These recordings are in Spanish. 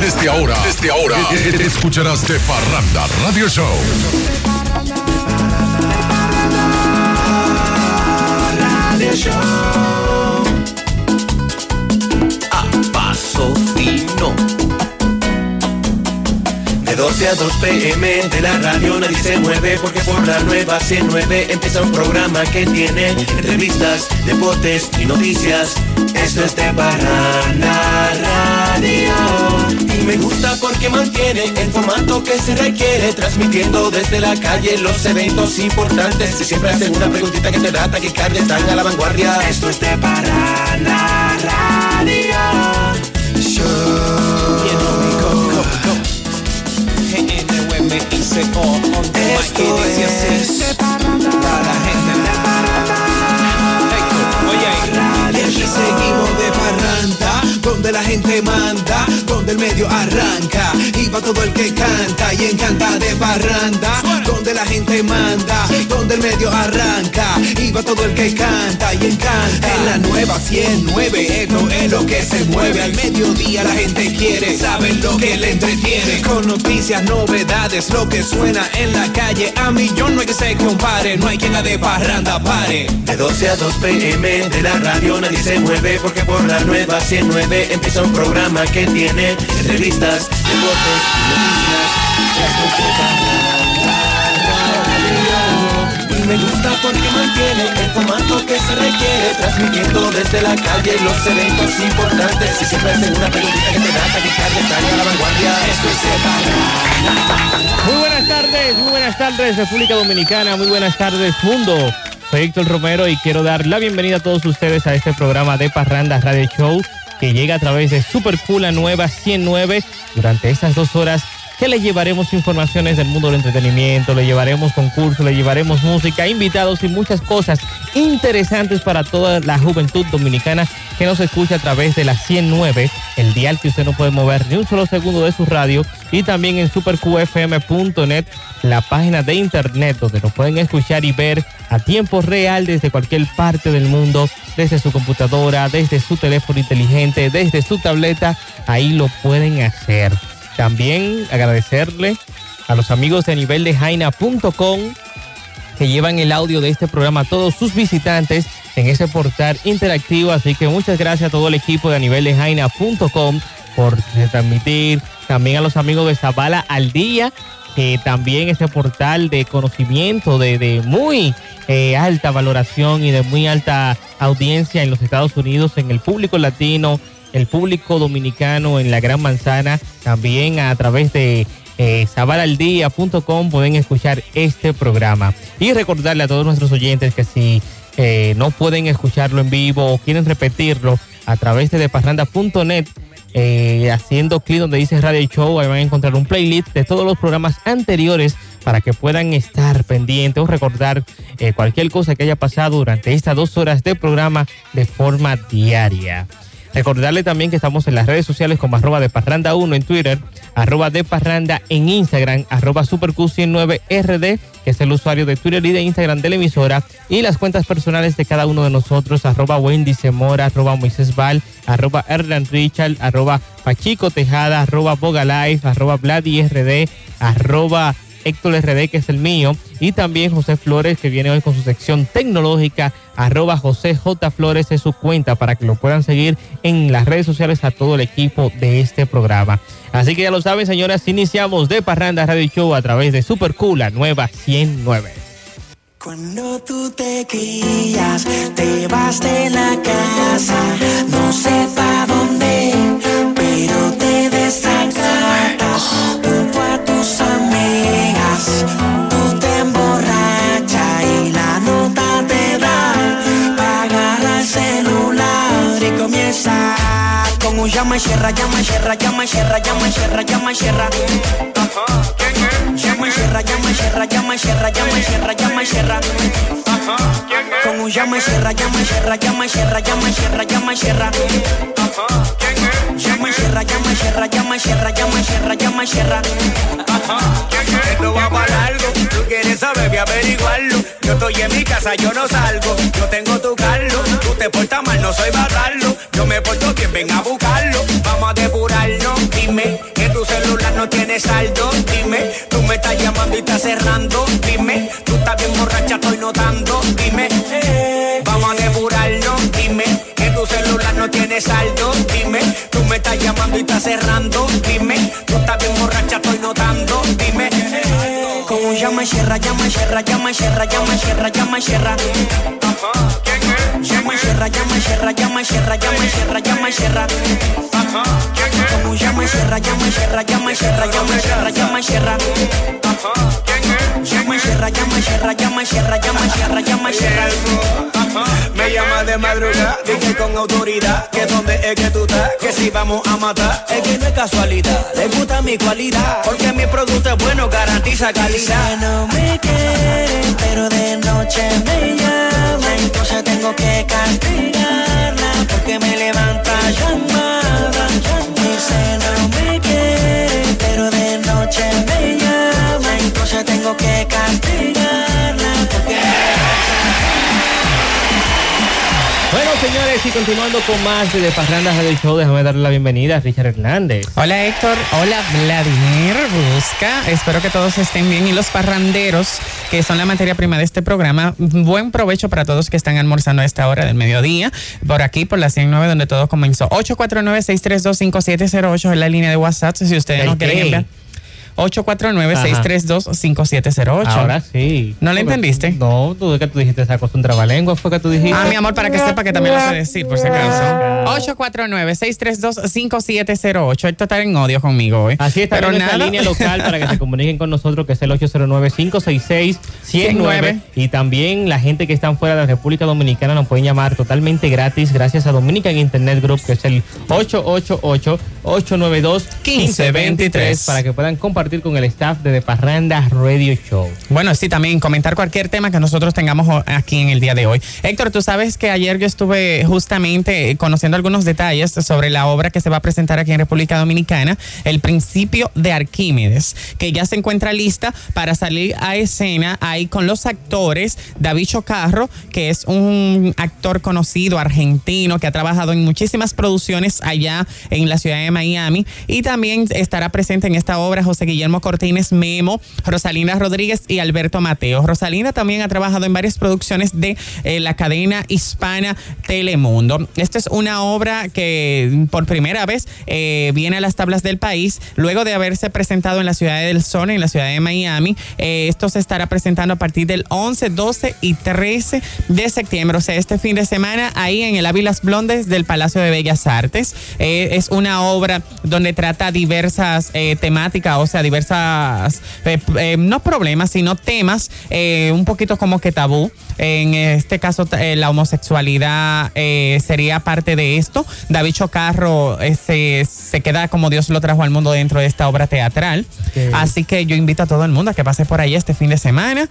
Desde ahora, desde ahora, escucharás de Parranda Radio Show. Radio Show. A paso fino. De 12 a 2 pm de la radio nadie se mueve porque por la nueva 109 empieza un programa que tiene entrevistas, deportes y noticias. Esto es de Parranda Radio. Me gusta porque mantiene el formato que se requiere, transmitiendo desde la calle los eventos importantes. Y siempre hacen una preguntita que te da taquicardia, están a la vanguardia. Esto es de Parranda Radio. Show. Yeah, homie, go, go, go. G-N-W-M-I-C-O, on the mic, y dice así. Para la gente. Hey, Oye, Y aquí seguimos de parranda, donde la gente manda, donde el medio arranca, y va todo el que canta y encanta de parranda, donde la gente manda, donde el medio arranca, y va todo el que canta y encanta. En la nueva 109, esto es lo que se mueve, al mediodía la gente quiere, saben lo que le entretiene, con noticias, novedades, lo que suena en la calle, a yo no hay que se compare, no hay quien la de parranda pare. De 12 a 2 pm de la radio nadie se mueve porque por la nueva 109 empieza un programa que tiene entrevistas, deportes noticias. Y me gusta porque mantiene el formato que se requiere, transmitiendo desde la calle los eventos importantes y siempre hacen una preguntita que te da taquicardia, están a la vanguardia. Esto es. Muy buenas tardes, muy buenas tardes República Dominicana, muy buenas tardes mundo. Soy Héctor Romero y quiero dar la bienvenida a todos ustedes a este programa de Parranda Radio Show que llega a través de Super Cool La Nueva 109 durante estas dos horas que le llevaremos informaciones del mundo del entretenimiento, le llevaremos concursos, le llevaremos música, invitados y muchas cosas interesantes para toda la juventud dominicana que nos escucha a través de la 109, el dial que usted no puede mover ni un solo segundo de su radio y también en superqfm.net, la página de internet donde nos pueden escuchar y ver a tiempo real desde cualquier parte del mundo, desde su computadora, desde su teléfono inteligente, desde su tableta, ahí lo pueden hacer. También agradecerle a los amigos de nivel de que llevan el audio de este programa a todos sus visitantes en ese portal interactivo. Así que muchas gracias a todo el equipo de nivel de por transmitir. También a los amigos de Zabala al Día, que también este portal de conocimiento de, de muy eh, alta valoración y de muy alta audiencia en los Estados Unidos, en el público latino, el público dominicano en la Gran Manzana, también a través de eh, pueden escuchar este programa. Y recordarle a todos nuestros oyentes que si eh, no pueden escucharlo en vivo o quieren repetirlo a través de deparranda.net, eh, haciendo clic donde dice Radio Show, ahí van a encontrar un playlist de todos los programas anteriores para que puedan estar pendientes o recordar eh, cualquier cosa que haya pasado durante estas dos horas de programa de forma diaria. Recordarle también que estamos en las redes sociales como arroba de parranda 1 en Twitter, arroba de parranda en Instagram, arroba superq109rd, que es el usuario de Twitter y de Instagram de la emisora, y las cuentas personales de cada uno de nosotros, arroba Wendy Semora, arroba Moisés Val, arroba Erlan Richard, arroba Pachico Tejada, arroba Boga Life, arroba Vladi arroba Héctor RD, que es el mío, y también José Flores, que viene hoy con su sección tecnológica, arroba José J. Flores es su cuenta para que lo puedan seguir en las redes sociales a todo el equipo de este programa. Así que ya lo saben, señoras, iniciamos de Parranda Radio Show a través de Super Cool, nueva 109. Cuando tú te quillas, te vas de la casa, no sé pa' dónde, pero te llama y cierra, llama y cierra, llama y cierra, llama y cierra, llama y cierra. Llama y cierra, llama y cierra, llama y cierra, llama y cierra, llama y cierra. Con un llama y cierra, llama y cierra, llama y cierra, llama y cierra, llama y cierra. Llama Sierra, llama Sierra, llama Sierra, llama Sierra, llama Sierra. Esto va para algo, tú quieres saber, voy a averiguarlo. Yo estoy en mi casa, yo no salgo. Yo tengo tu carro, tú te portas mal, no soy batarlo. Yo me porto bien, ven a buscarlo. Vamos a depurarnos, dime que tu celular no tiene saldo. Dime, tú me estás llamando y estás cerrando. Dime, tú estás bien borracha, estoy notando. Dime, eh, vamos a depurarnos, dime que tu celular no tiene saldo. Dime, tú me estás llamando y estás cerrando. Dime, tú estás bien borracha, estoy notando. Dime, eh, Con un llama Sierra, llama Sierra, llama Sierra, llama Sierra, llama Sierra. Llama Sierra, llama Sierra, llama Sierra, llama Sierra, llama Sierra. Con un llama llama Sierra, llama Sierra, llama Sierra, llama Sierra. Llama Sierra, llama Sierra, llama Sierra, llama Sierra, llama Sierra. Me llama de madrugada, dije con autoridad que donde es que tú estás, que si vamos a matar, es que no es casualidad, le gusta mi cualidad, porque mi producto es bueno, garantiza calidad. no me quiere, pero de noche me llama, entonces tengo que castigarla porque me levanta llamada. No me quiere, pero de noche me llama, entonces tengo que castigarla Bueno, señores, y continuando con más de Parrandas del Show, déjame darle la bienvenida a Richard Hernández. Hola Héctor, hola Vladimir Busca. Espero que todos estén bien y los parranderos, que son la materia prima de este programa, buen provecho para todos que están almorzando a esta hora del mediodía, por aquí, por la 109, donde todo comenzó. 849-632-5708 es la línea de WhatsApp, si ustedes no ¿El quieren enviar. 849-632-5708. Ahora sí. ¿No le entendiste? No, tú que tú dijiste esa cosa un trabalengua, fue que tú dijiste. Ah, mi amor, para que sepa que también lo sé decir, por si acaso. 849-632-5708. Esto está en odio conmigo hoy. Así está Pero nada. línea local para que se comuniquen con nosotros, que es el 809-566-109. Y también la gente que están fuera de la República Dominicana nos pueden llamar totalmente gratis gracias a Dominican Internet Group, que es el 888-892-1523 para que puedan compartir con el staff de The Parranda Radio Show. Bueno, sí, también comentar cualquier tema que nosotros tengamos aquí en el día de hoy. Héctor, tú sabes que ayer yo estuve justamente conociendo algunos detalles sobre la obra que se va a presentar aquí en República Dominicana, El Principio de Arquímedes, que ya se encuentra lista para salir a escena ahí con los actores David Chocarro, que es un actor conocido argentino que ha trabajado en muchísimas producciones allá en la ciudad de Miami y también estará presente en esta obra José Guillermo Cortines Memo, Rosalina Rodríguez y Alberto Mateo. Rosalina también ha trabajado en varias producciones de eh, la cadena hispana Telemundo. Esta es una obra que por primera vez eh, viene a las tablas del país luego de haberse presentado en la ciudad del Sol, en la ciudad de Miami. Eh, esto se estará presentando a partir del 11, 12 y 13 de septiembre, o sea, este fin de semana ahí en el Ávilas Blondes del Palacio de Bellas Artes. Es una obra donde trata diversas temáticas, o sea, diversas, eh, eh, no problemas, sino temas eh, un poquito como que tabú. En este caso, eh, la homosexualidad eh, sería parte de esto. David Chocarro eh, se, se queda como Dios lo trajo al mundo dentro de esta obra teatral. Así que yo invito a todo el mundo a que pase por ahí este fin de semana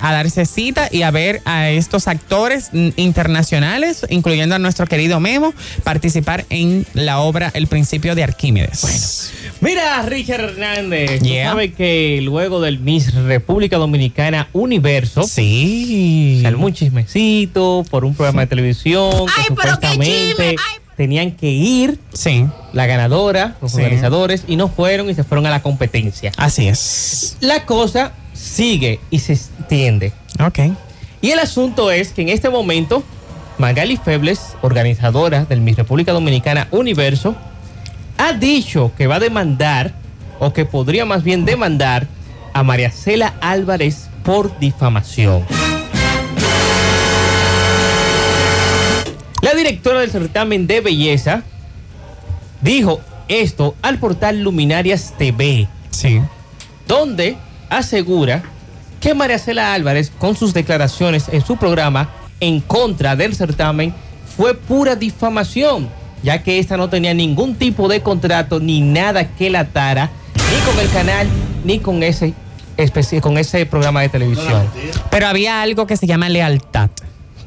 a darse cita y a ver a estos actores internacionales, incluyendo a nuestro querido Memo, participar en la obra El Principio de Arquímedes. Mira, Richard Hernández, Yeah. tú sabes que luego del Miss República Dominicana Universo, Sí. Armó un chismecito por un programa de televisión que Ay, qué supuestamente ay. tenían que ir Sí, la ganadora, los Sí. organizadores, y no fueron y se fueron a la competencia. así es. La cosa sigue y se extiende. Ok. Y el asunto es que en este momento, Magali Febles, organizadora del Miss República Dominicana Universo, ha dicho que va a demandar, o que podría más bien demandar, a María Cela Álvarez por difamación. Directora del certamen de belleza dijo esto al portal Luminarias TV Sí. donde asegura que María Cela Álvarez, con sus declaraciones en su programa en contra del certamen, fue pura difamación, ya que esta no tenía ningún tipo de contrato ni nada que la atara, ni con el canal, ni con ese, con ese programa de televisión. Pero había algo que se llama lealtad.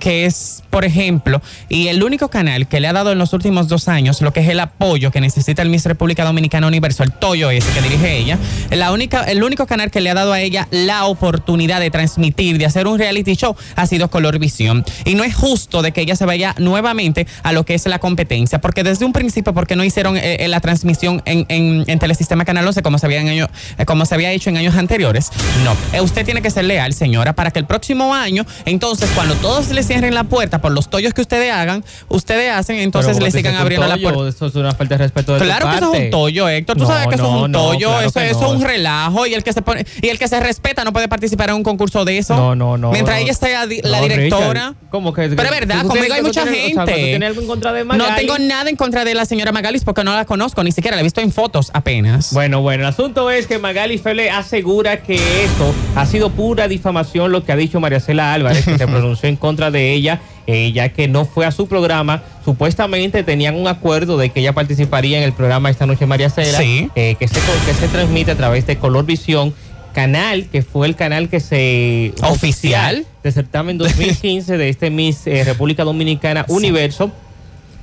Que es, por ejemplo, y el único canal que le ha dado en los últimos dos años lo que es el apoyo que necesita el Miss República Dominicana Universo, el Toyo ese que dirige ella, la única, el único canal que le ha dado a ella la oportunidad de transmitir, de hacer un reality show, ha sido Color Visión. Y no es justo de que ella se vaya nuevamente a lo que es la competencia, porque desde un principio, porque no hicieron eh, eh, la transmisión en, en, en Telesistema Canal 11 como se había, en año, eh, como se había hecho en años anteriores? No. Usted tiene que ser leal, señora, para que el próximo año, entonces, cuando todos le cierren la puerta por los tollos que ustedes hagan, ustedes hacen, entonces le como sigan abriendo la puerta. Eso es una falta de respeto de tu Claro que eso es un tollo, Héctor. Tú No, sabes que eso es un tollo. claro eso, es un relajo. Y el que se pone, y el que se respeta no puede participar en un concurso de eso. No, no, no. Mientras ella sea la directora. ¿Cómo que? Pero es verdad, conmigo hay mucha tienes- o sea, ¿tú gente. tienes algo en contra de No tengo nada en contra de la señora Magalis porque no la conozco, ni siquiera la he visto en fotos apenas. Bueno, bueno, el asunto es que Magali Feble asegura que esto ha sido pura difamación lo que ha dicho María Cela Álvarez, que se pronunció en contra de ella, eh, ya que no fue a su programa. Supuestamente tenían un acuerdo de que ella participaría en el programa Esta Noche María Cela, Sí. eh, que, se, que se transmite a través de Color Visión, canal que fue el canal que se... ¿Oficial? De certamen 2015 de este Miss eh, República Dominicana Universo.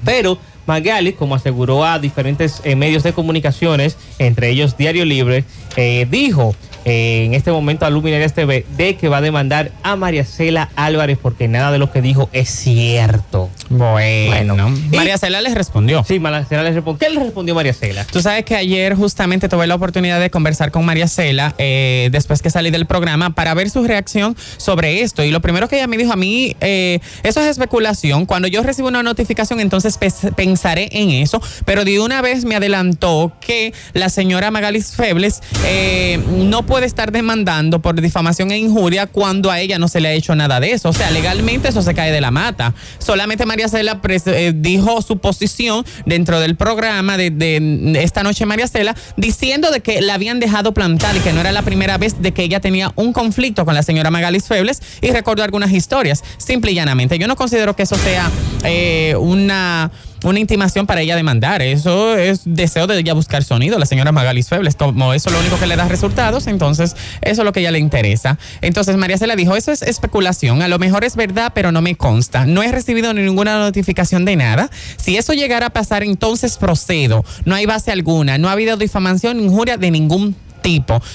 Pero Magali, como aseguró a diferentes eh, medios de comunicaciones, entre ellos Diario Libre, eh, dijo en este momento a Luminarias TV de que va a demandar a María Cela Álvarez porque nada de lo que dijo es cierto. Bueno, María Cela les respondió. Sí, María Cela le respondió. ¿Qué le respondió María Cela? Tú sabes que ayer justamente tuve la oportunidad de conversar con María Cela eh, después que salí del programa para ver su reacción sobre esto. Y lo primero que ella me dijo a mí, eh, eso es especulación. Cuando yo recibo una notificación, entonces pensaré en eso. Pero de una vez me adelantó que la señora Magalis Febles eh, no puede estar demandando por difamación e injuria cuando a ella no se le ha hecho nada de eso. O sea, legalmente eso se cae de la mata. Solamente María Cela eh, dijo su posición dentro del programa de, de esta noche María Cela, diciendo de que la habían dejado plantar y que no era la primera vez de que ella tenía un conflicto con la señora Magalis Febles y recordó algunas historias, simple y llanamente. Yo no considero que eso sea eh, una una intimación para ella demandar. Eso es deseo de ella buscar sonido, la señora Magalis Febles. Como eso es lo único que le da resultados, entonces eso es lo que ella le interesa. Entonces María se la dijo, eso es especulación, a lo mejor es verdad, pero no me consta. No he recibido ninguna notificación de nada. Si eso llegara a pasar, entonces procedo. No hay base alguna, no ha habido difamación, injuria de ningún tipo,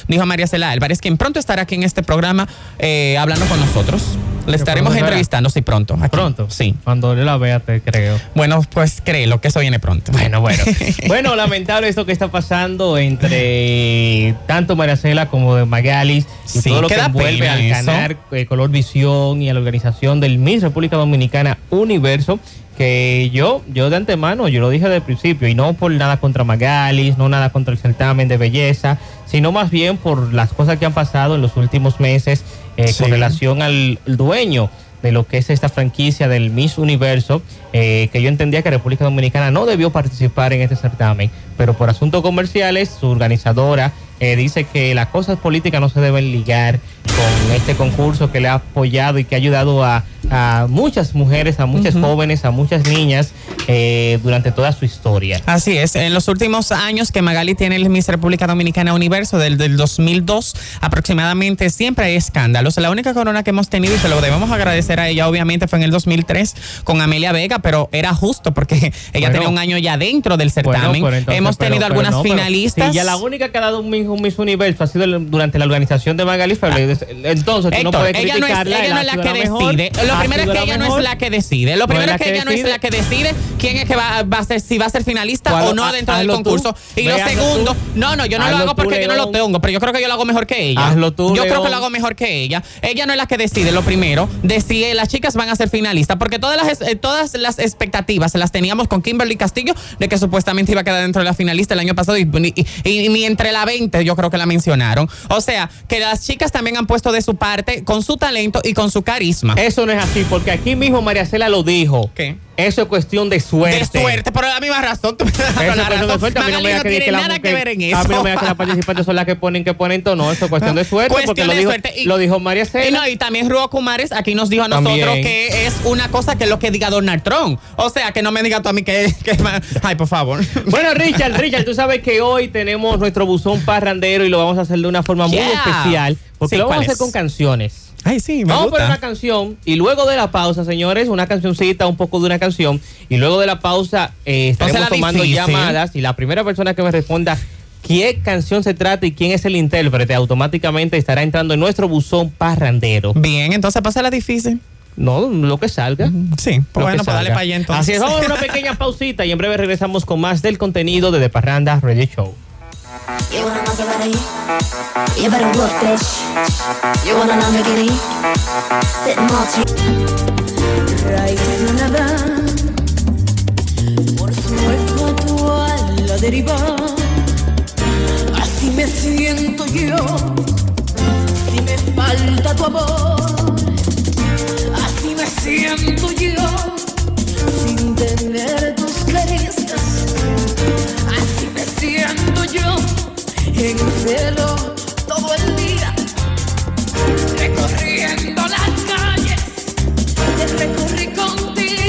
dijo María Cela Álvarez, quien pronto estará aquí en este programa eh, hablando con nosotros. Le estaremos entrevistando, sí, pronto. aquí. Pronto. Sí. Cuando yo la vea, te creo. Bueno, pues créelo que eso viene pronto. Bueno, bueno. bueno, lamentable esto que está pasando entre tanto María Cela como de Magalis y Sí, todo lo que envuelve pena al canal eh, Color Visión y a la organización del Miss República Dominicana Universo. Que yo, yo de antemano, yo lo dije desde el principio, y no por nada contra Magalis, no nada contra el certamen de belleza, sino más bien por las cosas que han pasado en los últimos meses eh, Sí. con relación al dueño de lo que es esta franquicia del Miss Universo, eh, que yo entendía que República Dominicana no debió participar en este certamen, pero por asuntos comerciales, su organizadora eh, dice que las cosas políticas no se deben ligar con este concurso que le ha apoyado y que ha ayudado a, a muchas mujeres, a muchas jóvenes, a muchas niñas eh, durante toda su historia. Así es, en los últimos años que Magali tiene el Miss República Dominicana Universo, del, del 2002 aproximadamente, siempre hay escándalos. La única corona que hemos tenido, y se lo debemos agradecer a ella, obviamente, fue en el 2003 con Amelia Vega, pero era justo porque ella Bueno. tenía un año ya dentro del certamen. Bueno, pero entonces, hemos tenido pero algunas no, pero finalistas. si ya la única que ha dado un Miss, un Miss Universo ha sido el- durante la organización de Magali Entonces, tú no Héctor, puedes ella no es, ella no es la que mejor, decide. Lo primero es que ella no es la que decide. Lo primero es que que ella no es la que decide quién es que va, va a ser, si va a ser finalista o no dentro del tú. concurso. Y lo segundo, tú. no, no, yo no lo hago tú, porque yo no lo tengo, pero yo creo que yo lo hago mejor que ella. Hazlo tú, Yo creo que lo hago mejor que ella. Ella no es la que decide, lo primero, decide las chicas van a ser finalistas, porque todas las, eh, todas las expectativas las teníamos con Kimberly Castillo de que supuestamente iba a quedar dentro de la finalista el año pasado y, y- y ni entre la 20 yo creo que la mencionaron. O sea, que las chicas también han puesto de su parte con su talento y con su carisma. Eso no es así, porque aquí mismo María Cela lo dijo. ¿Qué? Eso es cuestión de suerte. De suerte, por la misma razón. Tú me das Eso la es cuestión de suerte. A mí no me no tiene que nada que ver en eso. A mí no me diga que las participantes son las que ponen que ponen todo. No, eso es cuestión de suerte. Cuestión porque lo de dijo, suerte. Y- lo dijo María Y, Cela. no, y también Ruo Kumares aquí nos dijo a nosotros También. que es una cosa que es lo que diga Donald Trump. O sea, que no me diga tú a mí que, que ay, por favor. Bueno, Richard, Richard, tú sabes que hoy tenemos nuestro buzón parrandero y lo vamos a hacer de una forma muy especial. Porque Sí, lo vamos a ¿cuál hacer es? con canciones. Ay, sí, me Vamos a poner una canción y luego de la pausa, señores, una cancioncita, un poco de una canción. Y luego de la pausa eh, estaremos Pónsela tomando difícil. llamadas y la primera persona que me responda qué canción se trata y quién es el intérprete, automáticamente estará entrando en nuestro buzón parrandero. Bien, entonces pásala difícil. No, lo que salga. Sí, pues bueno, pues dale para allá entonces. Así es, vamos a una pequeña pausita y en breve regresamos con más del contenido de The Parranda Radio Show. You wanna somebody? You better work, bitch. You know me, kitty? Sit and watch traicionada por su actual la deriva. Así me siento yo, si me falta tu amor. Así me siento yo, sin tener tus caricias. Yo, en celo todo el día, recorriendo las calles recorrí contigo,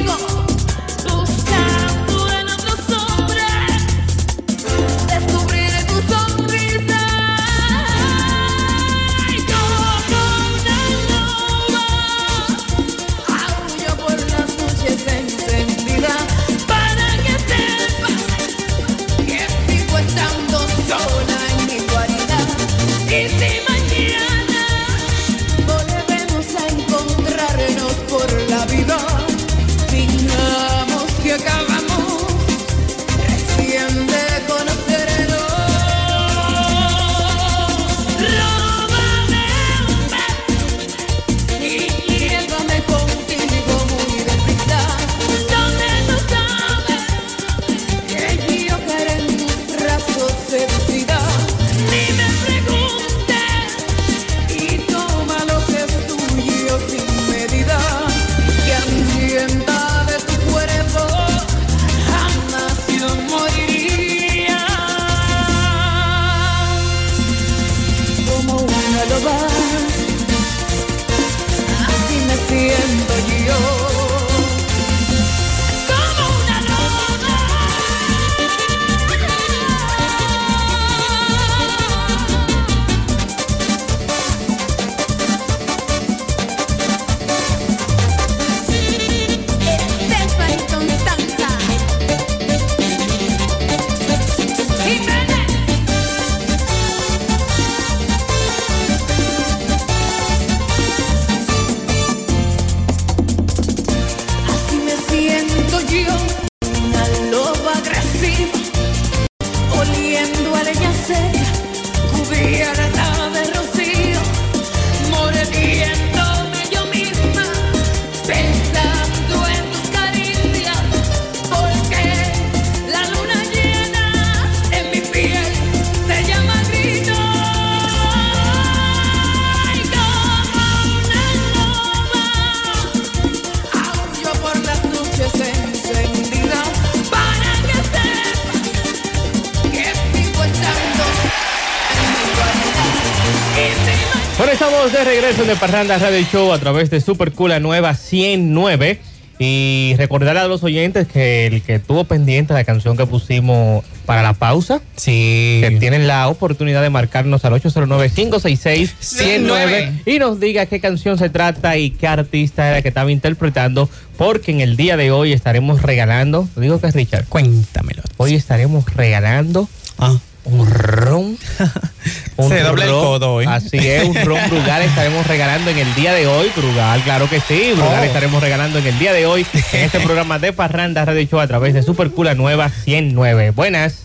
Parranda Radio Show a través de Super Cool Nueva 109. Y recordar a los oyentes que el que tuvo pendiente la canción que pusimos para la pausa, Sí. que tienen la oportunidad de marcarnos al 809-566-109 y nos diga qué canción se trata y qué artista era que estaba interpretando, porque en el día de hoy estaremos regalando, digo que es Richard, Cuéntamelo. hoy estaremos regalando Ah. Un ron. Se dobla el codo hoy. Así es, un ron Brugal estaremos regalando en el día de hoy. Brugal, claro que sí. Brugal Oh. estaremos regalando en el día de hoy en este programa de Parranda Radio Show a través de Super Cula Nueva 109. Buenas.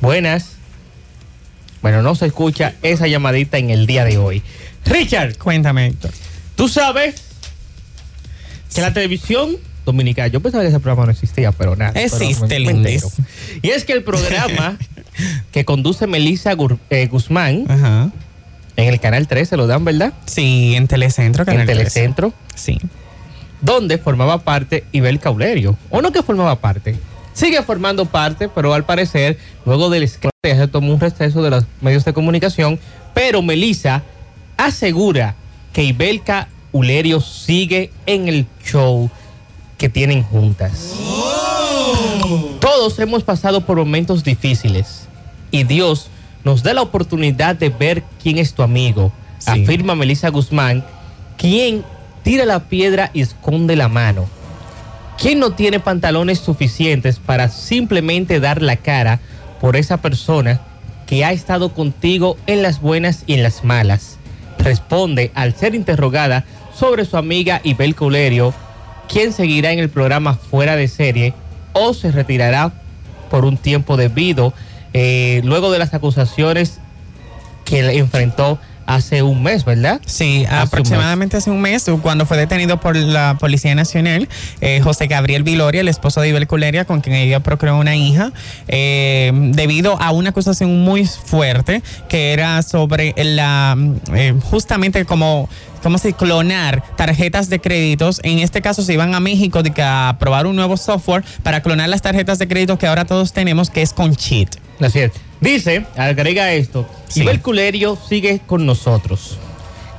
Buenas. Bueno, no se escucha esa llamadita en el día de hoy. Richard, Cuéntame, Héctor. tú sabes que la televisión dominicana, yo pensaba que ese programa no existía, pero nada. Existe, Lindis. Y es que el programa que conduce Melissa Gur- eh, Guzmán Ajá. en el canal 13, lo dan, ¿verdad? Sí, en Telecentro. En Canal 13. Telecentro, Sí. donde formaba parte Ibel Caulerio. ¿O no que formaba parte? Sigue formando parte, pero al parecer, luego del escándalo, se tomó un receso de los medios de comunicación. Pero Melissa asegura que Ibelca Ulerio sigue en el show que tienen juntas. Todos hemos pasado por momentos difíciles y Dios nos da la oportunidad de ver quién es tu amigo, Sí. afirma Melissa Guzmán, ¿quién tira la piedra y esconde la mano? ¿Quién no tiene pantalones suficientes para simplemente dar la cara por esa persona que ha estado contigo en las buenas y en las malas? Responde al ser interrogada sobre su amiga Ibel Colerio, quien seguirá en el programa fuera de serie o se retirará por un tiempo debido eh, luego de las acusaciones que le enfrentó hace un mes, ¿verdad? Sí, Hace un aproximadamente hace un mes, cuando fue detenido por la Policía Nacional, eh, José Gabriel Viloria, el esposo de Ibel Culeria, con quien ella procreó una hija, eh, debido a una acusación muy fuerte que era sobre la, eh, justamente como ¿cómo se clonar tarjetas de créditos. En este caso se iban a México de que a probar un nuevo software para clonar las tarjetas de crédito que ahora todos tenemos, que es con cheat. Así es. Dice, agrega esto, Sí. Ibel Culerio sigue con nosotros.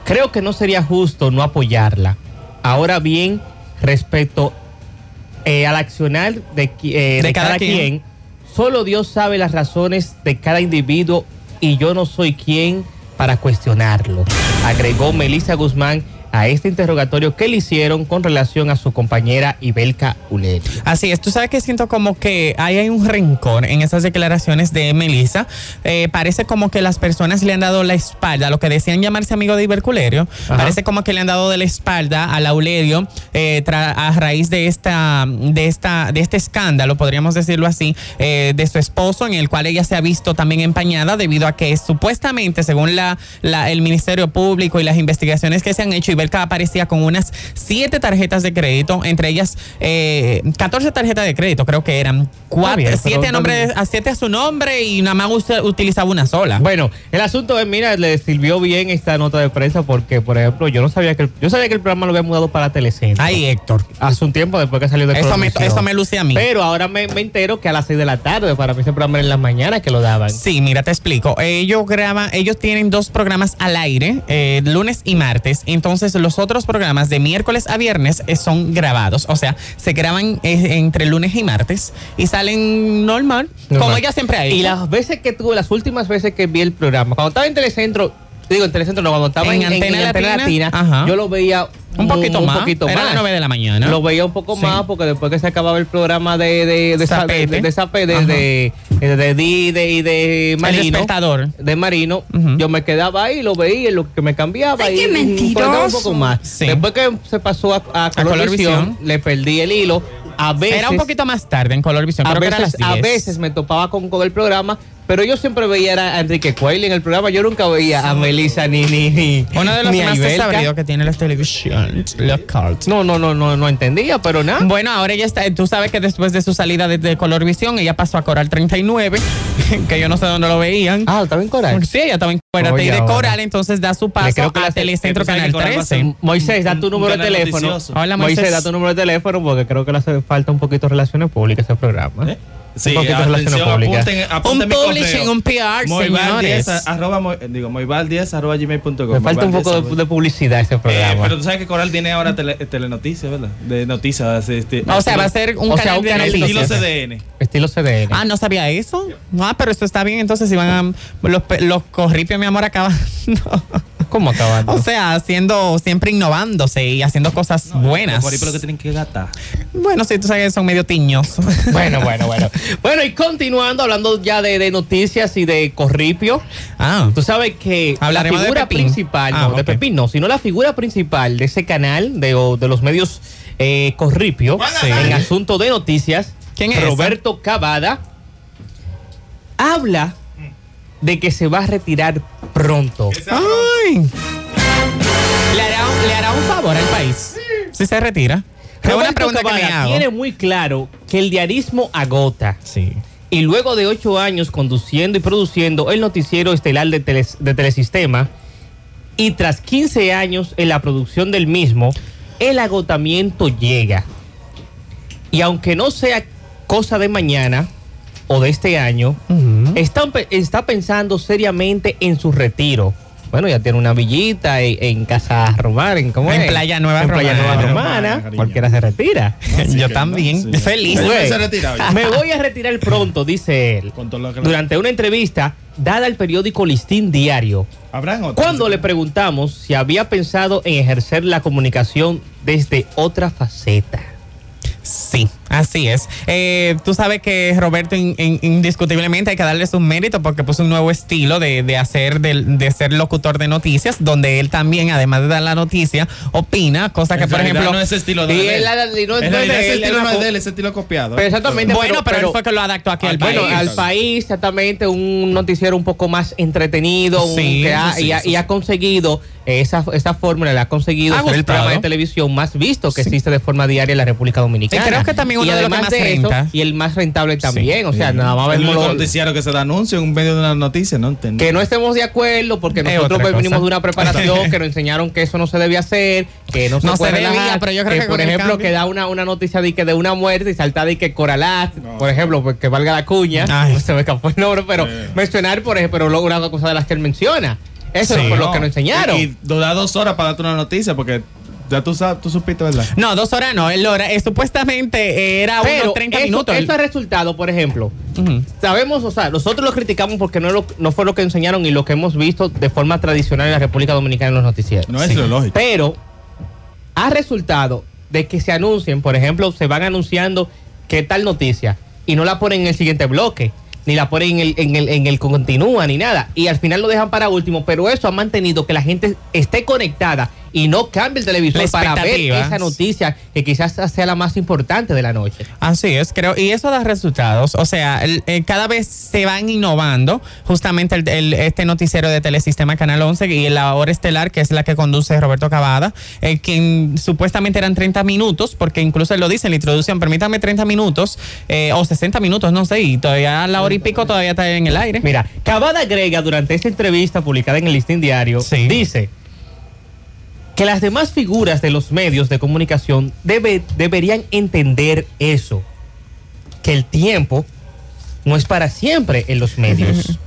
Creo que no sería justo no apoyarla. Ahora bien, respecto eh, al accionar de, eh, de cada, quien. solo Dios sabe las razones de cada individuo y yo no soy quien para cuestionarlo. Agregó Melissa Guzmán a este interrogatorio que le hicieron con relación a su compañera Ibelka Ulerio. Así es, tú sabes que siento como que ahí hay un rencor en esas declaraciones de Melissa. Eh, parece como que las personas le han dado la espalda, lo que decían llamarse amigo de Iberculerio, Ajá. parece como que le han dado de la espalda a Laulerio eh, a raíz de esta, de esta, de este escándalo, podríamos decirlo así, eh, de su esposo, en el cual ella se ha visto también empañada debido a que supuestamente, según la, la- el Ministerio Público y las investigaciones que se han hecho, Ibelka aparecía con unas siete tarjetas de crédito, entre ellas eh, 14 tarjetas de crédito, creo que eran. Cuatro, bien, siete, a nombre, de- también- a siete a su nombre y nada más usa- utilizaba una sola. Bueno, el asunto es, mira, le sirvió bien esta nota de prensa porque, por ejemplo, yo no sabía que el, yo sabía que el programa lo había mudado para Telecentro. Ay, Héctor. Hace un tiempo después que salió de Eso me, eso me luce a mí. Pero ahora me, me entero que a las 6 de la tarde, para mí ese programa era en la mañana que lo daban. Sí, mira, te explico. Ellos graban, ellos tienen dos programas al aire, eh, lunes y martes. Entonces, los otros programas de miércoles a viernes eh, son grabados. O sea, se graban eh, entre lunes y martes y salen normal, como ella siempre ha hecho. Y las veces que tuve, las últimas veces que vi el programa, cuando estaba en Telecentro, digo en Telecentro, no, cuando estaba En en, en- Antena en Antena Latina, Latina, ajá. yo lo veía Un poquito más. poquito Era más. las nueve de la mañana. Lo veía un poco Sí. más porque después que se acababa el programa de de de Zapete. de, de, Zapete, de, de, de, de Marino, despertador. de Marino, yo me quedaba ahí, lo veía, lo que me cambiaba Ay, y qué mentiroso. un poco más. Sí. Después que se pasó a, a, Colorvisión. Colorvisión, le perdí el hilo. A veces Era un poquito más tarde en Colorvisión. a Creo que era a veces, las a 10. veces me topaba con, con el programa, pero yo siempre veía a Enrique Cuelli en el programa. Yo nunca veía a Melissa ni ni ni Uno de los más desabridos que tiene la televisión. No, no, no, no, no entendía, pero nada. Bueno, ahora ella está, tú sabes que después de su salida de, de Colorvisión, ella pasó a Coral 39, que yo no sé dónde lo veían. Ah, estaba en Coral. Sí, ella estaba en Coral Oye, y de ahora. Coral, entonces da su paso creo que a la- Telecentro Canal que Coral va a ser 13. Moisés, da tu número de teléfono. Hola, Moisés, Moisés. da tu número de teléfono porque creo que le hace falta un poquito de relaciones públicas ese programa. ¿Eh? Sí, atención, apunten, apunten Un publishing, un PR, Moival10, señores. arroba, mo- digo, moival10 arroba gmail.com. Le falta un Moival10 poco de, arroba- de publicidad a ese Eh, programa. pero tú sabes que Coral tiene ahora tele, telenoticias, ¿verdad? De noticias. Este, O sea, va a ser un sea, canal un de canal estilo noticias. CDN. Estilo CDN. Ah, no sabía eso. Ah, pero esto está bien. Entonces, si van a. Los, pe- los corripios, mi amor, acaban. ¿Cómo acabando? O sea, haciendo, siempre innovándose y haciendo cosas buenas. Por ahí por lo que tienen que gastar. Bueno, sí, tú sabes que son medio tiños. Bueno, bueno, bueno. Bueno, y continuando, hablando ya de, de noticias y de Corripio, ah, tú sabes que Hablaremos la de figura Pepín. principal, Ah, no, de ok. Pepín no, sino la figura principal de ese canal de, de los medios eh, Corripio, Sí. en asunto de noticias, ¿Quién es Roberto Cavada, habla de que se va a retirar pronto. Ay. ¿Le hará, le hará un favor al país si se retira. Es una pregunta que me hago. tiene muy claro que el diarismo agota. Sí. Y luego de ocho años conduciendo y produciendo el noticiero estelar de, Teles- de Telesistema, y tras 15 años en la producción del mismo, el agotamiento llega. Y aunque no sea cosa de mañana o de este año, Ujú. está, está pensando seriamente en su retiro. bueno, ya tiene una villita en, en Casa Romana, en, ¿cómo En es? Playa Nueva En Playa Romana. Nueva Romana, cualquiera se retira. Yo también. Feliz. Ya. Me voy a retirar pronto, dice él. Durante una entrevista dada al periódico Listín Diario, cuando le preguntamos si había pensado en ejercer la comunicación desde otra faceta. Sí, así es. Eh, tú sabes que Roberto in- in- indiscutiblemente hay que darle su mérito porque puso un nuevo estilo de, de hacer del- de, ser locutor de noticias, donde él también, además de dar la noticia, opina, cosa que En por ejemplo. no es estilo de él. no es de ese estilo de él, copiado. Pero exactamente, bueno, pero, pero- él fue que lo adaptó aquí al, Al Bueno, país. al país, exactamente, un noticiero un poco más entretenido, un- que ha- sí, y, ha, sí, y ha conseguido esa, esa fórmula, le ha conseguido Ha ser el programa de televisión más visto que Sí. existe de forma diaria en la República Dominicana. Y creo que también Y uno de los que además más de eso, renta. y el más rentable también, o sea, Sí. nada más El vemos único lo- noticiario que se da anuncio en medio de una noticia, ¿no? Entendí. que no estemos de acuerdo porque Es nosotros pues, venimos de una preparación que nos enseñaron que eso no se debe hacer, que no se No puede se debía, relajar, pero yo creo que por con el ejemplo cambio- que da una, una noticia de que de una muerte y salta de que Coralás, por ejemplo, pues, que valga la cuña, Ay. no se me escapó el nombre, pero mencionar por ejemplo luego una cosa de las que él menciona. Eso Sí. es por lo que nos enseñaron. Y, y da dos horas para darte una noticia porque ya tú sabes, tú supiste, ¿verdad? No, dos horas no. El hora, eh, supuestamente era pero unos 30 eso, minutos. eso ha resultado, por ejemplo, sabemos, o sea, nosotros lo criticamos porque no, lo- no fue lo que enseñaron y lo que hemos visto de forma tradicional en la República Dominicana en los noticieros. No es lo lógico. Pero ha resultado de que se anuncien, por ejemplo, se van anunciando qué tal noticia y no la ponen en el siguiente bloque, ni la ponen en el, en el, en el continúa, ni nada. Y al final lo dejan para último, pero eso ha mantenido que la gente esté conectada y no cambie el televisor para ver esa noticia que quizás sea la más importante de la noche. Así es, creo. Y eso da resultados. O sea, el- eh, cada vez se van innovando justamente el, este noticiero de Telesistema Canal 11 y la hora estelar, que es la que conduce Roberto Cavada, eh, quien supuestamente eran 30 minutos, porque incluso él lo dice en la introducción, permítame 30 minutos eh, o 60 minutos, no sé, y todavía la hora y pico todavía está en el aire. Mira, Cavada agrega durante esa entrevista publicada en el Listín Diario, Sí. dice que las demás figuras de los medios de comunicación debe- deberían entender eso, que el tiempo no es para siempre en los medios,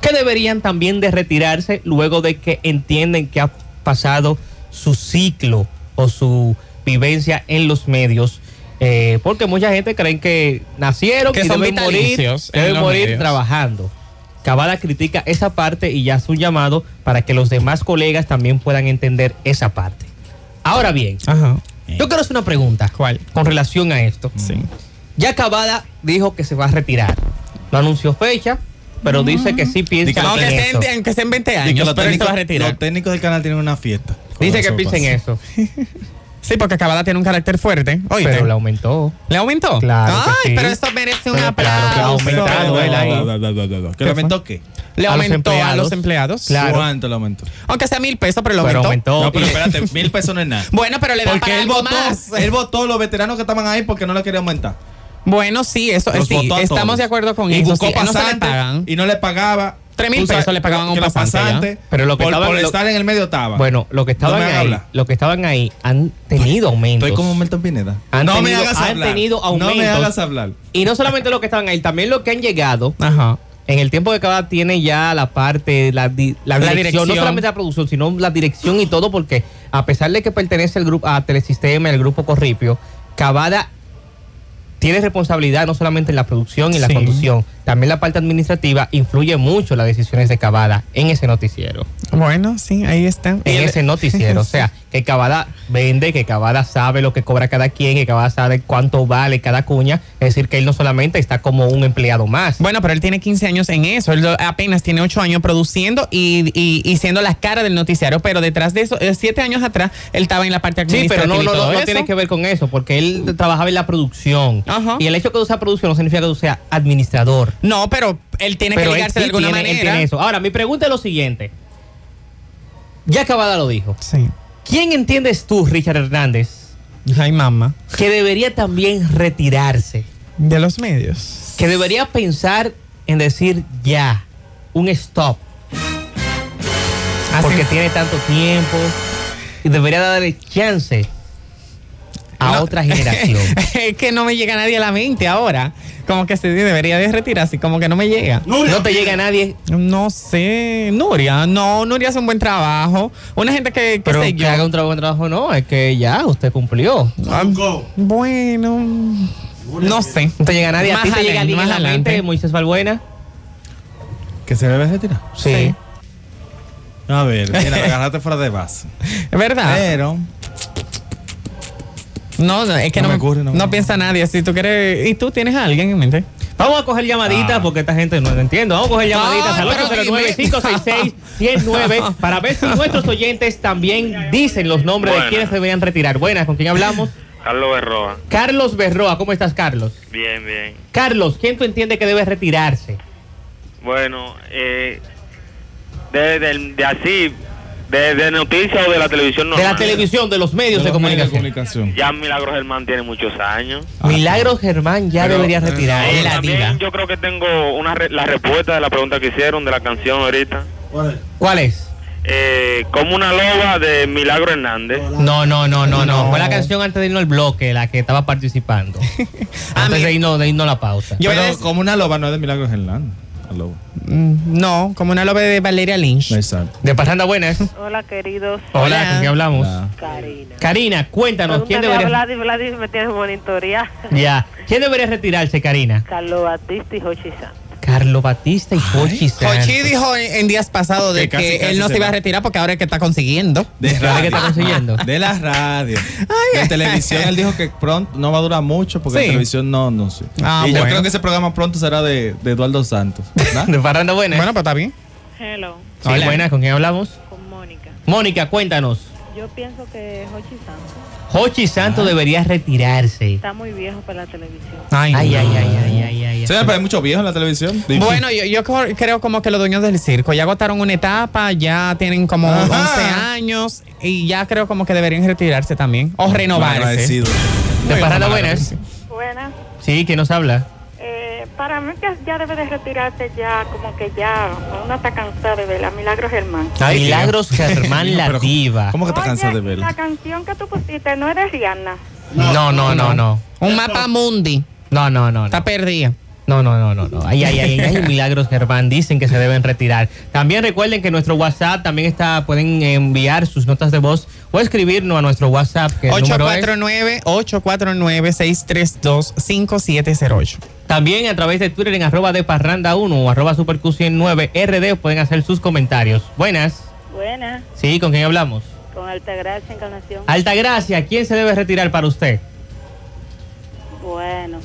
que deberían también de retirarse luego de que entienden que ha pasado su ciclo o su vivencia en los medios. eh, porque mucha gente creen que nacieron Que y deben morir, deben morir medios. trabajando. Cavada critica esa parte y ya hace un llamado para que los demás colegas también puedan entender esa parte. Ahora bien, Ajá. yo quiero hacer una pregunta ¿Cuál? con relación a esto. Sí. Ya Cavada dijo que se va a retirar. No anunció fecha, pero dice que sí piensa que Aunque en estén, eso. aunque estén 20 Di que años, los, pero él se técnicos, va a retirar. los técnicos del canal tienen una fiesta. Dice que piensa en eso. Sí, porque Cavada tiene un carácter fuerte. Oíste. Pero le aumentó. ¿Le aumentó? Claro que Ay, sí. pero esto merece un Pero claro que ha aplauso. aumentado él ahí. ¿Que le aumentó qué? Le aumentó a los empleados. Claro. ¿Cuánto le aumentó? Aunque sea mil pesos, pero lo Pero aumentó. aumentó. No, pero espérate, mil pesos no es nada. Bueno, pero le dan Porque para él algo votó, más. él votó los veteranos que estaban ahí porque no le quería aumentar. Bueno, sí, eso sí, votó a estamos todos. de acuerdo con y eso. buscó sí, no se le pagan. y no le pagaba. Tres mil pesos le pagaban a un los pasante, Pero lo que por, estaban- por lo- estar en el medio estaba. Bueno, lo que estaban No me hagas ahí, lo que estaban ahí han tenido aumentos. Estoy como Milton Pineda. Han no me tenido- hagas han hablar. tenido No me hagas hablar. Y no solamente lo que estaban ahí, también lo que han llegado. Ajá. En el tiempo que cada tiene ya la parte, la, di- la La dirección, dirección. no solamente la producción, sino la dirección y todo, porque a pesar de que pertenece al grupo, a Telesistema, el grupo Corripio, Cavada tiene responsabilidad no solamente en la producción y la Sí. conducción, también la parte administrativa influye mucho en las decisiones de Cavada en ese noticiero. Bueno, sí, ahí está. En ese noticiero. O sea, que Cavada vende, que Cavada sabe lo que cobra cada quien, que Cavada sabe cuánto vale cada cuña. Es decir, que él no solamente está como un empleado más. Bueno, pero él tiene 15 años en eso. Él apenas tiene 8 años produciendo y, y, y siendo la cara del noticiario. Pero detrás de eso, 7 años atrás, él estaba en la parte Sí, administrativa. pero no, no, no, tiene que ver con eso, porque él trabajaba en la producción. Ajá. Y el hecho de que tú seas producción no significa que tú seas administrador. No, pero él tiene pero que él ligarse sí de alguna tiene, él manera. tiene eso. Ahora, mi pregunta es lo siguiente. Ya Cavada lo dijo. Sí. ¿Quién entiendes tú, Richard Hernández, Ay, mamá. que debería también retirarse? De los medios. Que debería pensar en decir ya, un stop. Así- porque tiene tanto tiempo y debería darle chance a No. otra generación. es que no me llega nadie a la mente ahora. Como que se debería de retirarse, como que no me llega. No te llega a nadie, No sé, Nuria, no, Nuria hace un buen trabajo. Una gente que, que pero sé que yo. haga un trabajo, buen trabajo, no, es que ya usted cumplió. Bueno, no sé. No te llega a nadie. ¿A Más ti te llega adelante, alguien a más la mente, Moisés Balbuena? ¿Que se debe retirar? Sí. A ver, mira, agarraste fuera de base. Es verdad. Pero, No, no, es que No no, me ocurre, no no me- piensa nadie. Si tú quieres. ¿Y tú tienes a alguien en mente? Vamos a coger llamaditas Ah. porque esta gente no lo entiende. Vamos a coger llamaditas al pero 809-566-109 para ver si nuestros oyentes también dicen los nombres de quienes deberían retirar. Buenas, ¿con quién hablamos? Carlos Berroa. Carlos Berroa, ¿cómo estás, Carlos? Bien, bien. Carlos, ¿quién tú entiendes que debe retirarse? Bueno, eh, de, de- de así, de, de noticias o de la televisión De la normal. televisión, de los medios de, los medios comunicación. Ya Milagros Germán tiene muchos años. Milagros Germán ya Pero, debería eh, retirar. Eh, la también yo creo que tengo una re- la respuesta de la pregunta que hicieron de la canción ahorita. ¿Cuál es? Eh, como una loba de Milagro Hernández. No, no, no, no, no. No. Fue la canción antes de irnos al bloque, la que estaba participando. Ah, antes mira. de irnos, de irnos a la pausa. Pero como una loba no es de Milagros Hernández. Mm, No, como una lobe de Valeria Lynch. Exacto. De Parranda Buenas. Hola, queridos. Hola, Hola. ¿con qué hablamos? La- Karina. Karina, cuéntanos, ¿quién Pregúntale debería, Vladi, Vladi me tiene monitorear. ya. ¿Quién debería retirarse, Karina? Carlos Batista y Santos. Carlos Batista y Jochi Santos. Jochi dijo en en días pasados de Que casi, que casi él no se se iba a retirar porque ahora es que está consiguiendo. De ¿Sabe radio. qué está consiguiendo? De la radio. de televisión, él dijo que pronto no va a durar mucho porque Sí. en televisión no, no sé. Ah, y yo creo que ese programa pronto será de, de Eduardo Santos. De Parranda Buenas. Bueno, pues está bien. Hello, sí, hola. buenas, ¿con quién hablamos? con Mónica. Mónica, cuéntanos. Yo pienso que Jochi Santos Jochi Santos debería retirarse. está muy viejo para la televisión. Ay, Ay, no. ay, ay, ay, ay, ay. Pero hay mucho viejo en la televisión. Bueno, yo, creo como que los dueños del circo ya agotaron una etapa, ya tienen como Ajá. 11 años y ya creo como que deberían retirarse también o renovarse. Agradecido. De Parranda Buenas. Buenas. Sí, ¿quién nos habla? Eh, para mí que ya debe de retirarse ya, como que ya, uno está cansado de ver a Milagros Germán. Ay, Milagros Germán la Pero, diva. ¿Cómo que te cansas de verlo? la canción que tú pusiste no es de Rihanna. No, no, no, no. Un mapa mundi. No, no, no. Está perdida. No, no, no, no, no. Ay, ay, ay, ay, ay, Milagros Germán dicen que se deben retirar. También recuerden que nuestro WhatsApp también está, pueden enviar sus notas de voz o escribirnos a nuestro WhatsApp que el número es 849-849-632-5708. también a través de Twitter en arroba de parranda 1 o arroba superq9 rd pueden hacer sus comentarios. Buenas. Buenas, Sí, ¿con quién hablamos? con Altagracia Encarnación. Altagracia, ¿quién se debe retirar para usted? Bueno,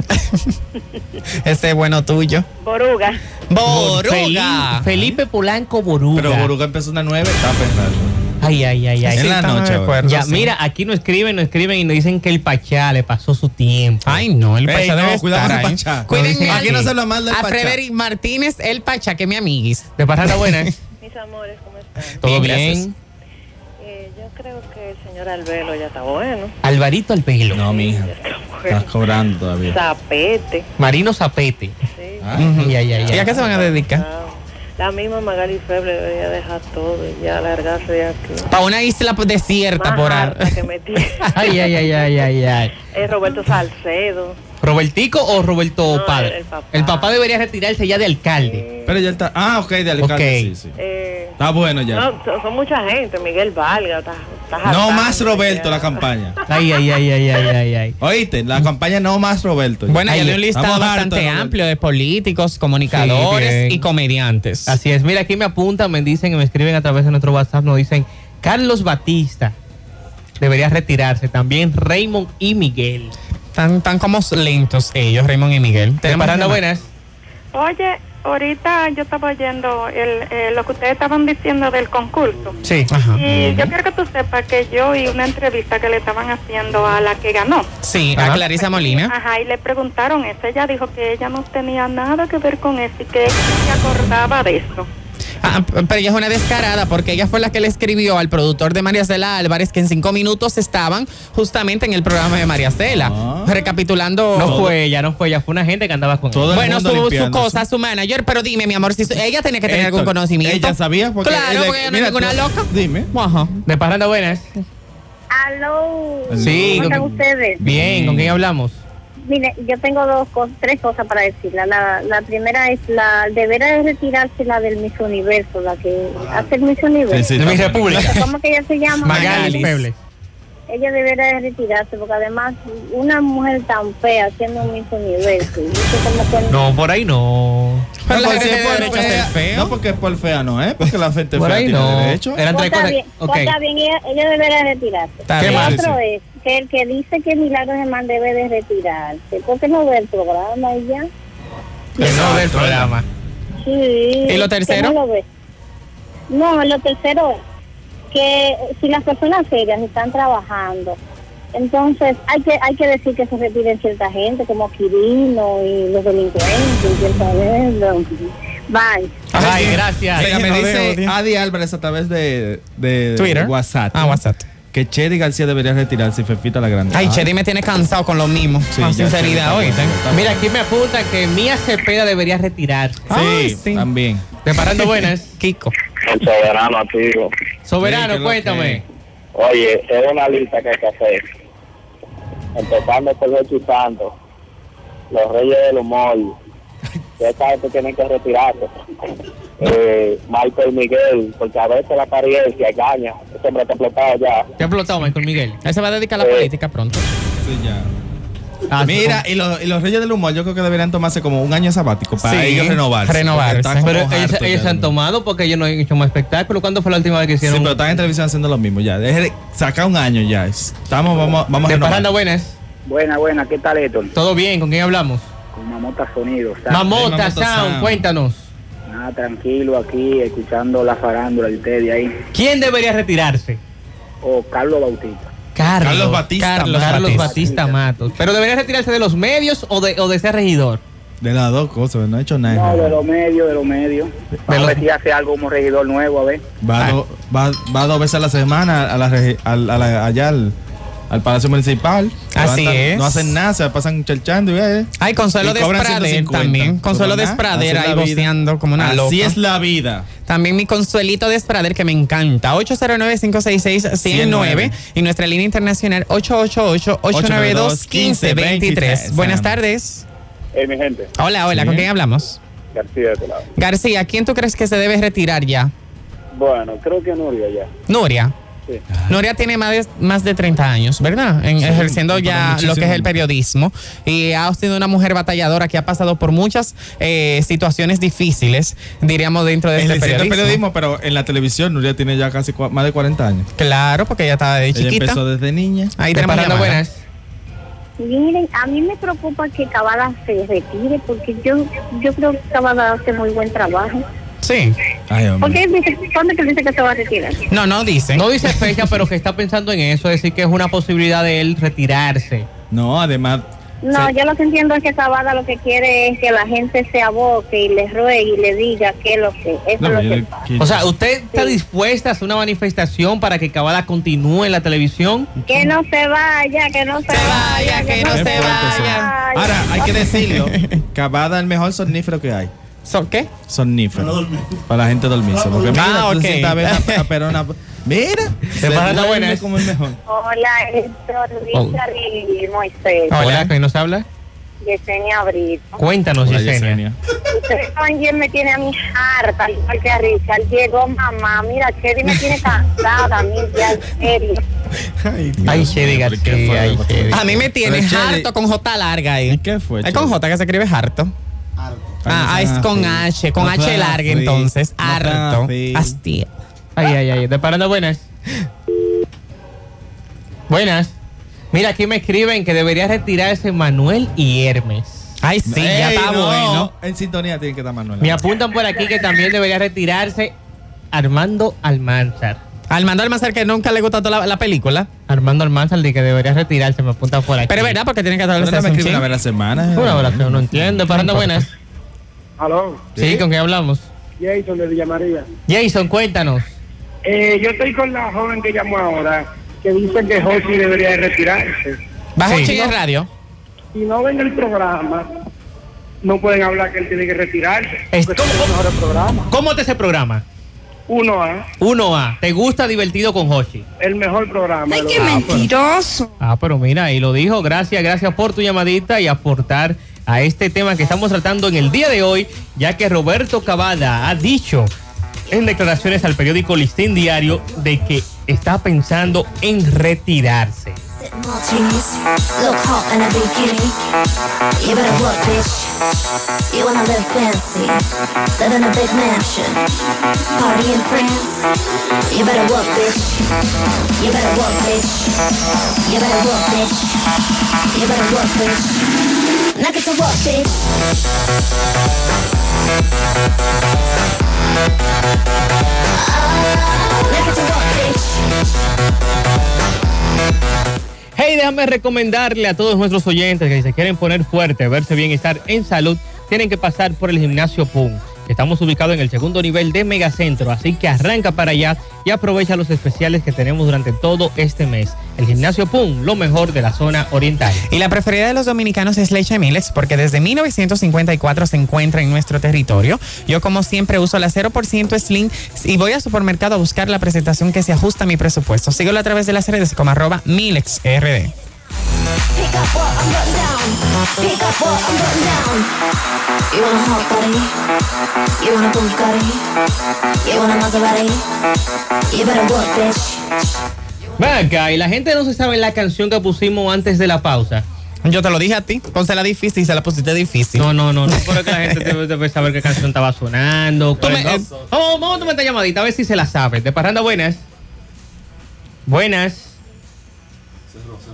Ese es bueno tuyo. Boruga. Boruga. Felipe, Felipe Polanco Boruga. Pero Boruga empezó una nueva etapa en radio. Ay, ay, ay, ay. En Sí, la noche acuerdo, Ya, sí. mira, aquí no escriben, no escriben y nos dicen que el Pachá le pasó su tiempo. Ay, no, el Ey, Pacha no, debe cuidado el. Pachá. Dicen Aquí no se habla mal del a Pachá. Frederick Martínez, el Pacha, que es mi amiguis. De Parranda Buena. Mis amores, ¿cómo están? ¿Todo Bien, bien? Eh, yo creo que el señor Albelo ya está bueno. Alvarito al pelo. No, mija. Ya está Estás cobrando todavía. Zapete. Marino Zapete. Sí. Ah, Ay, ay, ay, ¿Y a qué se van a dedicar? La misma Magali Feble debería dejar todo y ya largarse de aquí. Para una isla desierta Más por ahí. Ay, ay, ay, ay, ay, ay. Es Roberto Salcedo. ¿Robertico o Roberto No, Padre? el papá. El papá debería retirarse ya de alcalde. Pero ya está. Ah, ok, de alcalde. Ok. Sí, sí. Eh, Está bueno ya. no, son, mucha gente. Miguel Valga. Está, está No más Roberto ya. la campaña. Ay, ay, ay, ay, ay, ay, ay. Oíste, la campaña no más Roberto. Bueno, ya hay un listado bastante amplio de políticos, comunicadores y comediantes. Así es. Mira, aquí me apuntan, me dicen, me escriben a través de nuestro WhatsApp, nos dicen, Carlos Batista debería retirarse. También Raymond y Miguel. Tan, tan como lentos ellos, Raymond y Miguel. Parranda llamada. Buenas. Oye, ahorita yo estaba oyendo el, eh, lo que ustedes estaban diciendo del concurso. Sí. Ajá. Y yo quiero que tú sepas que yo vi una entrevista que le estaban haciendo a la que ganó. Sí, a. Clarisa Molina. Ajá, y le preguntaron eso. Ella dijo que ella no tenía nada que ver con eso y que ella se acordaba de eso. Ah, pero ella es una descarada porque ella fue la que le escribió al productor de María Cela Álvarez que en cinco minutos estaban justamente en el programa de María Cela. Ah. Recapitulando. No fue ella, no fue ella, fue una gente que andaba con Todo Bueno, mundo su, su cosa, su manager, pero dime, mi amor, si su- ella tenía que tener algún conocimiento. Ella sabía porque Claro, él- porque ella no es ninguna tú- loca. Dime. Ajá. De Parranda Buenas. Aló. Sí, ¿Cómo están con- ustedes? Bien, ¿con quién hablamos? Mire, yo tengo dos cosas, tres cosas para decirle. La, la primera es la deberá de retirarse la del Miss Universo, la que hace el Miss Universo. Sí, sí, Miss República. ¿Cómo que ella se llama? Magali Febles. Ella deberá de retirarse porque además una mujer tan fea siendo un Universo. No, por ahí no. No, la porque gente es por tiene derecho a ser fea. No, porque es por fea, no, ¿eh? Porque la gente Por fea ahí tiene no. derecho. Eran Pues tres está cosas. bien, pues bien, ella, ella deberá de retirarse. Está el bien. otro Sí, sí. es que el que dice que Milagros Germán debe de retirarse, ¿por qué no ve el programa y ya? Que no del programa. Sí. ¿Y lo ¿que tercero? No, lo ve? no, lo tercero es que si las personas serias están trabajando, entonces hay que hay que decir que se retiren cierta gente, como Quirino y los delincuentes, lo- Bye. Ay, gracias. Oiga, me dice. Adi Álvarez a través de, de Twitter. WhatsApp. Ah, WhatsApp. Que Chedi García debería retirarse y Fefita la Grande. Ay. Chedi me tiene cansado con lo mismo. Sí, con ya, sinceridad, bueno. Mira, aquí me apunta que Mía Cepeda debería retirar. Sí, Ay, sí. también. Preparando buenas. Kiko. El soberano activo. Sí, ¿qué Soberano, cuéntame. Oye, es una lista que hay que hacer. Empezando por los Santos, los Reyes del Humor. que Esta gente tiene que retirarse. Eh, Michael Miguel, porque a veces la apariencia engaña. Ese hombre está explotado ya. ¿Te ha explotado, Michael Miguel? Él se va a dedicar a la Eh. política pronto. Sí, ya. Ah, Mira, y, los- y los Reyes del Humor yo creo que deberían tomarse como un año sabático para Sí, ellos renovarse. renovarse. Pero ellos, ellos se han tomado porque ellos no han hecho más espectáculo. ¿Cuándo fue la última vez que Sí, hicieron? pero están en televisión haciendo lo mismo ya. Deje- Saca un año ya. Estamos, vamos, vamos a renovar. Buenas. Buena, buena, ¿qué tal esto? ¿Todo bien? ¿Con quién hablamos? Con Mamota Sonido. Mamota Mamota Sound, Sound. cuéntanos. Nada, tranquilo aquí, escuchando la farándula de ustedes ahí. ¿Quién debería retirarse? O Carlos Bautista. Carlos, Carlos Batista Carlos, Matos. Carlos Batista Matos. ¿Pero debería retirarse de los medios o de, o de ser regidor? De las dos cosas, no ha hecho nada. No, de los medios, de los medios. Vamos a ver si hace algo como regidor nuevo, a ver. Va, do- va, va dos veces a la semana a la, regi- al- a la- allá al, al Palacio Municipal. Así Levantan- es. No hacen nada, se pasan chelchando y eh. Ay, Consuelo Desprader 150. también. Consuelo nada, Desprader ahí voceando como una Así loca. es la vida. También mi Consuelito Desprader que me encanta. 809-566-109 y nuestra línea internacional 888-892-1523. Buenas tardes. Mi gente, Hola, hola, Sí. ¿con quién hablamos? García de este lado. García, ¿quién tú crees que se debe retirar ya? Bueno, creo que Nuria ya. Nuria. Sí. Nuria tiene más de, más de 30 años, ¿verdad? En- ejerciendo ya lo que es el periodismo. Y ha sido una mujer batalladora que ha pasado por muchas eh, situaciones difíciles, diríamos, dentro de Es este el periodismo. periodismo, pero en la televisión Nuria tiene ya casi más de 40 años. Claro, porque ella estaba de Ella chiquita. empezó desde niña. Ahí tenemos llamada. Buenas. Miren, a mí me preocupa que Cavada se retire porque yo yo creo que Cavada hace muy buen trabajo. Sí. Ay, hombre. ¿Por qué dice, ¿Cuándo que él dice que se va a retirar? No, no dice. No dice fecha, pero que está pensando en eso, es decir, que es una posibilidad de él retirarse. No, además. No, se- yo lo que entiendo es que Cavada lo que quiere es que la gente se aboque y le ruegue y le diga qué es lo que eso No, es lo que que- O sea, ¿usted está dispuesta a hacer una manifestación para que Cavada continúe en la televisión? que no se vaya, que no se, vaya, que no se vaya. Ahora, hay que decirlo. Cavada es el mejor somnífero que hay. ¿So qué? Somnífero. Para la gente dormirse. Porque mira, Ah, tú ok. te sientas a perona. Mira. se Parranda duerme Buenas. como el mejor. Hola, Héctor, Richard y Moisés. Hola, ¿quién nos habla? Yesenia Brito. Cuéntanos, Hola, Yesenia. Yesenia. Ustedes saben quién me tiene a mí harta, al igual que a Richard. Llegó mamá, mira, Chedi me tiene cansada a mí ya, en serio. Ay, Dios Ay, Chedi mío, ¿por qué García, fue? ay, Chedi. A mí me tiene harto con J larga ahí. ¿Y qué fue? Es con J que se escribe harto. Ah, ah, es con H, con No H larga así, entonces. no tan Harto. Hostia. Ay, ay, ay. De Paranda Buenas. Buenas. Mira, aquí me escriben que debería retirarse Manuel y Hermes. Ay, sí, ya está no, bueno. En sintonía tiene que estar Manuel. Me apuntan por aquí que también debería retirarse Armando Almanzar. Armando Almanzar que nunca le gustó la, la película. Armando Almanzar de que debería retirarse, me apuntan por aquí. Pero es verdad, porque tiene que estar no me escribe una vez a la semana. Una oración, no entiendo. Paranda Buenas. Aló, Sí, ¿con qué hablamos? Jason de Villa María. Jason, cuéntanos. Eh, yo estoy con la joven que llamó ahora, que dice que Josi debería de retirarse. Bajo Sí. chingue radio. Si no ven el programa, no pueden hablar que él tiene que retirarse. Es- porque ¿cómo- son los mejores programas. ¿Cómo te ese programa? 1A, 1A. ¿Te gusta Divertido con Hochi? el mejor programa. Ay, qué mentiroso. Ah, pero mira, y lo dijo. Gracias, gracias por tu llamadita y aportar a este tema que estamos tratando en el día de hoy, ya que Roberto Cavada ha dicho en declaraciones al periódico Listín Diario de que está pensando en retirarse. Hey, déjame recomendarle a todos nuestros oyentes que si se quieren poner fuerte, verse bien y estar en salud, tienen que pasar por el gimnasio PUM. Estamos ubicados en el segundo nivel de Megacentro, así que arranca para allá y aprovecha los especiales que tenemos durante todo este mes. El gimnasio PUM, lo mejor de la zona oriental. Y la preferida de los dominicanos es leche Miles porque desde 1954 se encuentra en nuestro territorio. Yo como siempre uso la 0% Slim y voy al supermercado a buscar la presentación que se ajusta a mi presupuesto. Síguelo a través de las redes como arroba MilexRD. Pick up what I'm putting down. Pick up what I'm putting down. You want a hot body? You want a Bugatti? You want a Maserati? You better work, bitch. Ven acá, y la gente no se sabe la canción que pusimos antes de la pausa. Yo te lo dije a ti, pónsela difícil y se la pusiste difícil. No, no, no, no, pero que la gente debe, debe saber qué canción estaba sonando. es- vamos, vamos a tomar esta llamadita a ver si se la sabe. De Parranda, buenas. Buenas.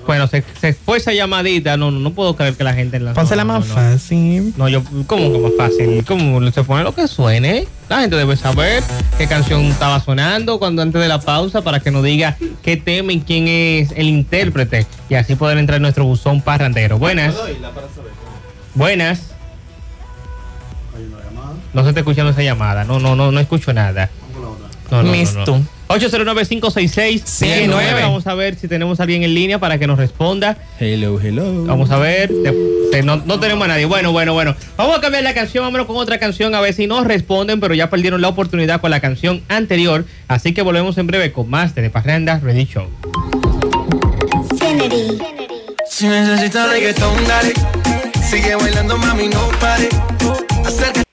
Bueno, se, se fue esa llamadita. No, no, no puedo creer que la gente la. Pónsela no, más no, no. fácil. No, yo, ¿cómo que más fácil? ¿Cómo se pone lo que suene? La gente debe saber qué canción estaba sonando cuando antes de la pausa para que nos diga qué tema y quién es el intérprete y así poder entrar en nuestro buzón parrandero. Buenas. Buenas. No se está escuchando esa llamada. No, no, no, no escucho nada. No, no, Miss no, no. tú. 809-566-109. Vamos a ver si tenemos a alguien en línea para que nos responda. Hello, hello. Vamos a ver. Te- te- no, no tenemos a nadie. Bueno, bueno, bueno. Vamos a cambiar la canción. Vámonos con otra canción a ver si nos responden, pero ya perdieron la oportunidad con la canción anterior. Así que volvemos en breve con más de The Parranda Ready Show. Kennedy. Si necesitas reggaetón, dale. Sigue bailando, mami, no pare. Acércate.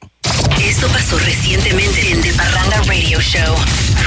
Esto pasó recientemente en The Parranda Radio Show.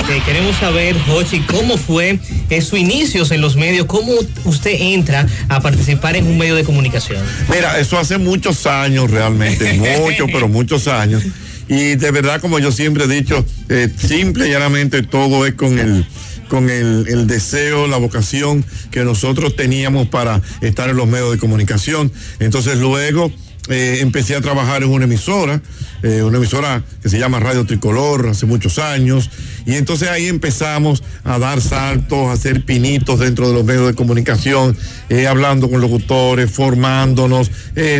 Eh, queremos saber, Jochi, cómo fue eh, su inicios en los medios, cómo usted entra a participar en un medio de comunicación. Mira, eso hace muchos años realmente, muchos, pero muchos años. Y de verdad, como yo siempre he dicho, eh, simple y llanamente todo es con el con el, el deseo, la vocación que nosotros teníamos para estar en los medios de comunicación. Entonces luego eh, empecé a trabajar en una emisora, eh, una emisora que se llama Radio Tricolor hace muchos años, y entonces ahí empezamos a dar saltos, a hacer pinitos dentro de los medios de comunicación, eh, hablando con locutores, formándonos,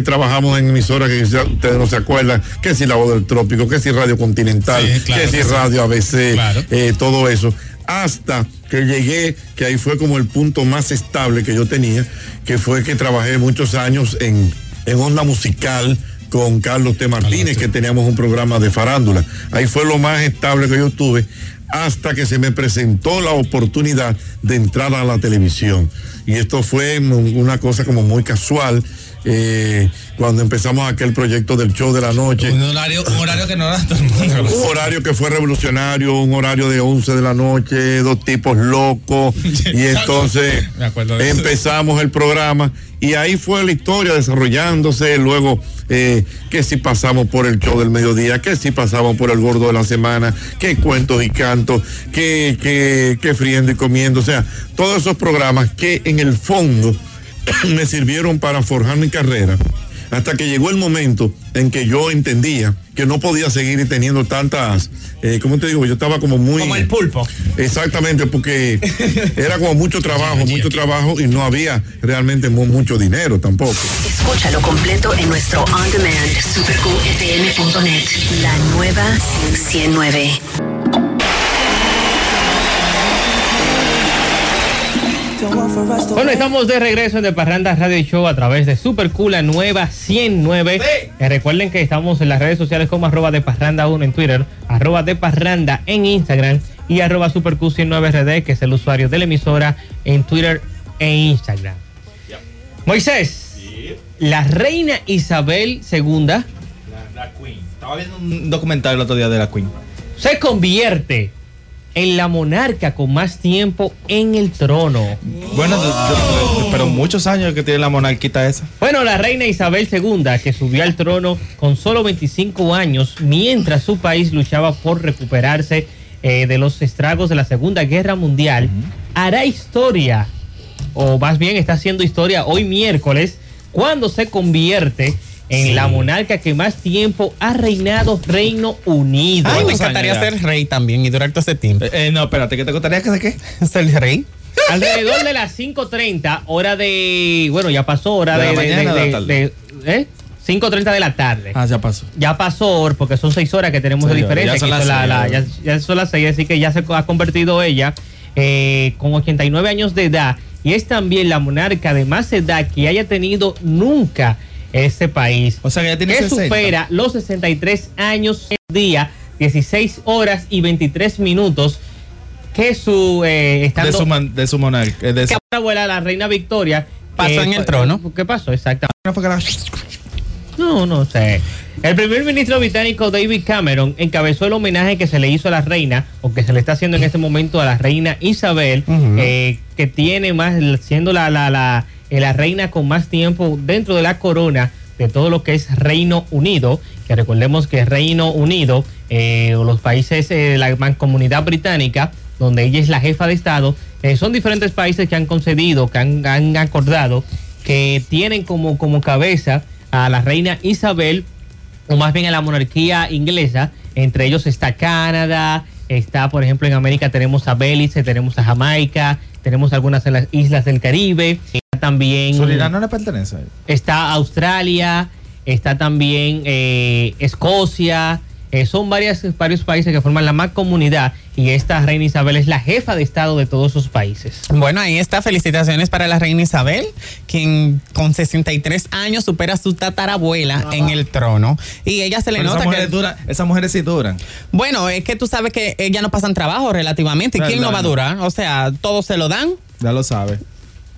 trabajamos en emisoras que ustedes no se acuerdan, que si La Voz del Trópico, que si Radio Continental, Sí, claro que si. Radio ABC, Claro. todo eso hasta que llegué, que ahí fue como el punto más estable que yo tenía, que fue que trabajé muchos años en, en onda musical con Carlos T. Martínez, que teníamos un programa de farándula. Ahí fue lo más estable que yo tuve hasta que se me presentó la oportunidad de entrar a la televisión. Y esto fue un- una cosa como muy casual. Eh, cuando empezamos aquel proyecto del show de la noche. Un horario, un horario que no era todo el mundo. Un horario que fue revolucionario, un horario de 11 de la noche, dos tipos locos. y entonces empezamos el programa y ahí fue la historia desarrollándose. Luego, eh, que si pasamos por el show del mediodía, que si pasamos por el gordo de la semana, que cuentos y cantos, que, que, que friendo y comiendo. O sea, todos esos programas que en el fondo me sirvieron para forjar mi carrera hasta que llegó el momento en que yo entendía que no podía seguir teniendo tantas, eh, ¿cómo te digo? Yo estaba como muy... Como el pulpo. Exactamente, porque era como mucho trabajo, mucho trabajo y no había realmente mu- mucho dinero tampoco. Escúchalo completo en nuestro on demand supercoolfm.net. La nueva 109. Bueno, estamos de regreso en De Parranda Radio Show a través de Super Cool, la nueva 109. Eh, recuerden que estamos en las redes sociales como arroba de Parranda 1 en Twitter, arroba de Parranda en Instagram y arroba Super Cool 109 RD, que es el usuario de la emisora en Twitter e Instagram. Moisés, la reina Isabel II La Queen. Estaba viendo un documental el otro día de la Queen. se convierte en la monarca con más tiempo en el trono. Bueno, pero muchos años que tiene la monarquita esa. Bueno, la reina Isabel II, que subió al trono con solo 25 años, mientras su país luchaba por recuperarse eh, de los estragos de la Segunda Guerra Mundial, hará historia, o más bien está haciendo historia hoy miércoles, cuando se convierte en Sí. la monarca que más tiempo ha reinado Reino Unido. Ay, me encantaría ser rey también y durar todo ese tiempo. Eh, no, espérate, ¿qué te gustaría que qué? Ser rey. Alrededor de las 5.30, hora de... Bueno, ya pasó, hora ¿De de... la de- de la de- tarde? de- ¿eh? 5.30 de la tarde. Ah, ya pasó. Ya pasó, porque son seis horas que tenemos de diferencia. ya son las son la- seis, la- ya. ya, ya son las seis, así que ya se ha convertido ella eh, con 89 años de edad y es también la monarca de más edad que haya tenido nunca este país. O sea que ya tiene que 60. supera los 63 años el día, 16 horas y 23 minutos que su eh, De su, man- de su monarca. eh, De que su- ahora abuela la reina Victoria Pasó en el trono. ¿Qué pasó? Exactamente. No, no sé. El primer ministro británico David Cameron encabezó el homenaje que se le hizo a la reina, o que se le está haciendo en este momento a la reina Isabel, eh, que tiene más, siendo la, la, la, eh, la reina con más tiempo dentro de la corona de todo lo que es Reino Unido, que recordemos que Reino Unido, eh, los países eh, de la mancomunidad británica, donde ella es la jefa de Estado, eh, son diferentes países que han concedido, que han, acordado, que tienen como, como cabeza a la reina Isabel, o más bien a la monarquía inglesa. Entre ellos está Canadá, está, por ejemplo, en América tenemos a Belice, tenemos a Jamaica, tenemos algunas de las islas del Caribe, también Surinam no le pertenece. está Australia, está también eh, Escocia, eh, son varias, varios países que forman la más comunidad y esta reina Isabel es la jefa de Estado de todos esos países. Bueno, ahí está. Felicitaciones para la reina Isabel, quien con 63 años supera a su tatarabuela en el trono. Y ella se le Pero nota que... duran, esas mujeres sí duran. Bueno, es que tú sabes que ellas no pasan trabajo relativamente. ¿Y quién no va a durar? O sea, todos se lo dan. Ya lo sabe.